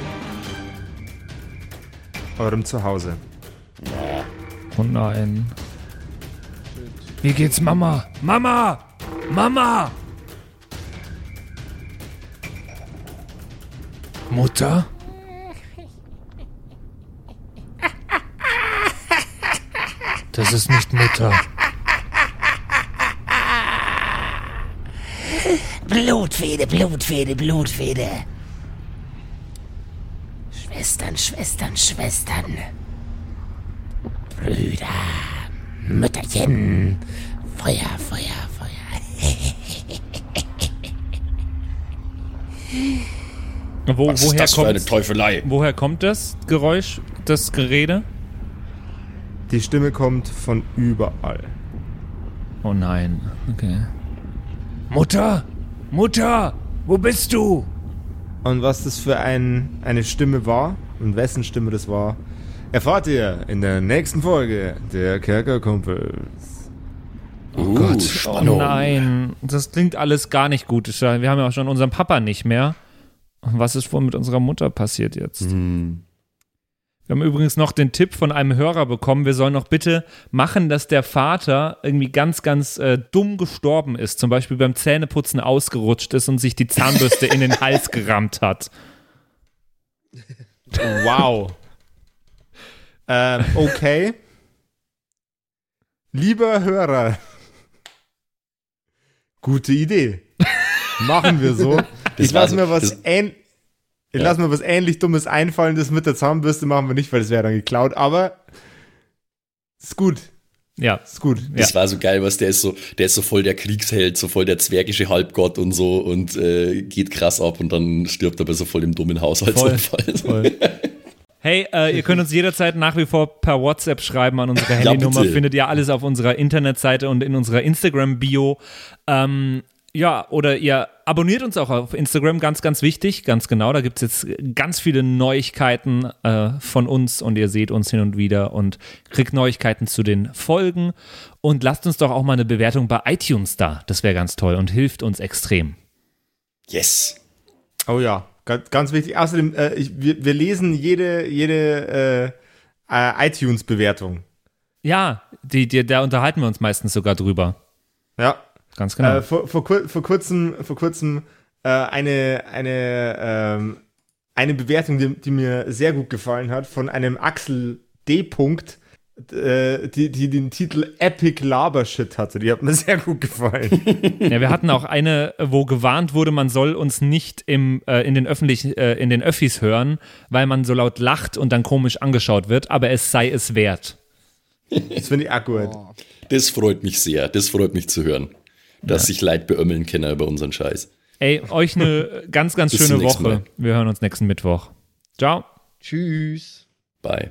Eurem Zuhause. Oh nein. Wie geht's Mama? Mama! Mama! Mutter? Das ist nicht Mutter. Blutfede, Blutfede, Blutfede. Schwestern, Schwestern, Schwestern. Brüder, Mütterchen. Feuer, Feuer, Feuer. Wo, Was ist woher, das für eine Teufelei? woher kommt das Geräusch, das Gerede? Die Stimme kommt von überall. Oh nein. Okay. Mutter? Mutter? Wo bist du? Und was das für ein, eine Stimme war und wessen Stimme das war, erfahrt ihr in der nächsten Folge der Kerkerkumpels. Oh Gott. Oh Spannung. nein, das klingt alles gar nicht gut. Wir haben ja auch schon unseren Papa nicht mehr. Was ist wohl mit unserer Mutter passiert jetzt? Hm. Wir haben übrigens noch den Tipp von einem Hörer bekommen, wir sollen noch bitte machen, dass der Vater irgendwie ganz, ganz äh, dumm gestorben ist. Zum Beispiel beim Zähneputzen ausgerutscht ist und sich die Zahnbürste in den Hals gerammt hat. Wow. ähm, okay. Lieber Hörer. Gute Idee. Machen wir so. ich war lasse so- mir was das- ich lass mir was ähnlich Dummes einfallen. Das mit der Zahnbürste machen wir nicht, weil das wäre dann geklaut. Aber ist gut. Ja. Ist gut. Das war so geil, was der ist so, der ist so voll der Kriegsheld, so voll der zwergische Halbgott und so und äh, geht krass ab und dann stirbt er bei so voll im dummen Haushaltsunfall. Hey, äh, ihr könnt uns jederzeit nach wie vor per WhatsApp schreiben an unsere Handynummer. bitte. Findet ihr alles auf unserer Internetseite und in unserer Instagram-Bio. Ähm, ja, oder ihr abonniert uns auch auf Instagram, ganz, ganz wichtig, ganz genau. Da gibt es jetzt ganz viele Neuigkeiten äh, von uns und ihr seht uns hin und wieder und kriegt Neuigkeiten zu den Folgen. Und lasst uns doch auch mal eine Bewertung bei iTunes da. Das wäre ganz toll und hilft uns extrem. Yes. Oh ja, ganz, ganz wichtig. Außerdem, äh, ich, wir, wir lesen jede, jede äh, äh, iTunes-Bewertung. Ja, die, die, da unterhalten wir uns meistens sogar drüber. Ja. Ganz genau. Äh, vor, vor, kur vor kurzem, vor kurzem äh, eine, eine, ähm, eine Bewertung, die, die mir sehr gut gefallen hat, von einem Axel D. -Punkt, äh, die, die den Titel Epic Labershit hatte. Die hat mir sehr gut gefallen. Ja, wir hatten auch eine, wo gewarnt wurde, man soll uns nicht im, äh, in, den öffentlich, äh, in den Öffis hören, weil man so laut lacht und dann komisch angeschaut wird, aber es sei es wert. Das finde ich akkurat. Das freut mich sehr. Das freut mich zu hören. Dass sich Leid beömmeln können über unseren Scheiß. Ey, euch eine ganz, ganz Bis schöne Woche. Mal. Wir hören uns nächsten Mittwoch. Ciao. Tschüss. Bye.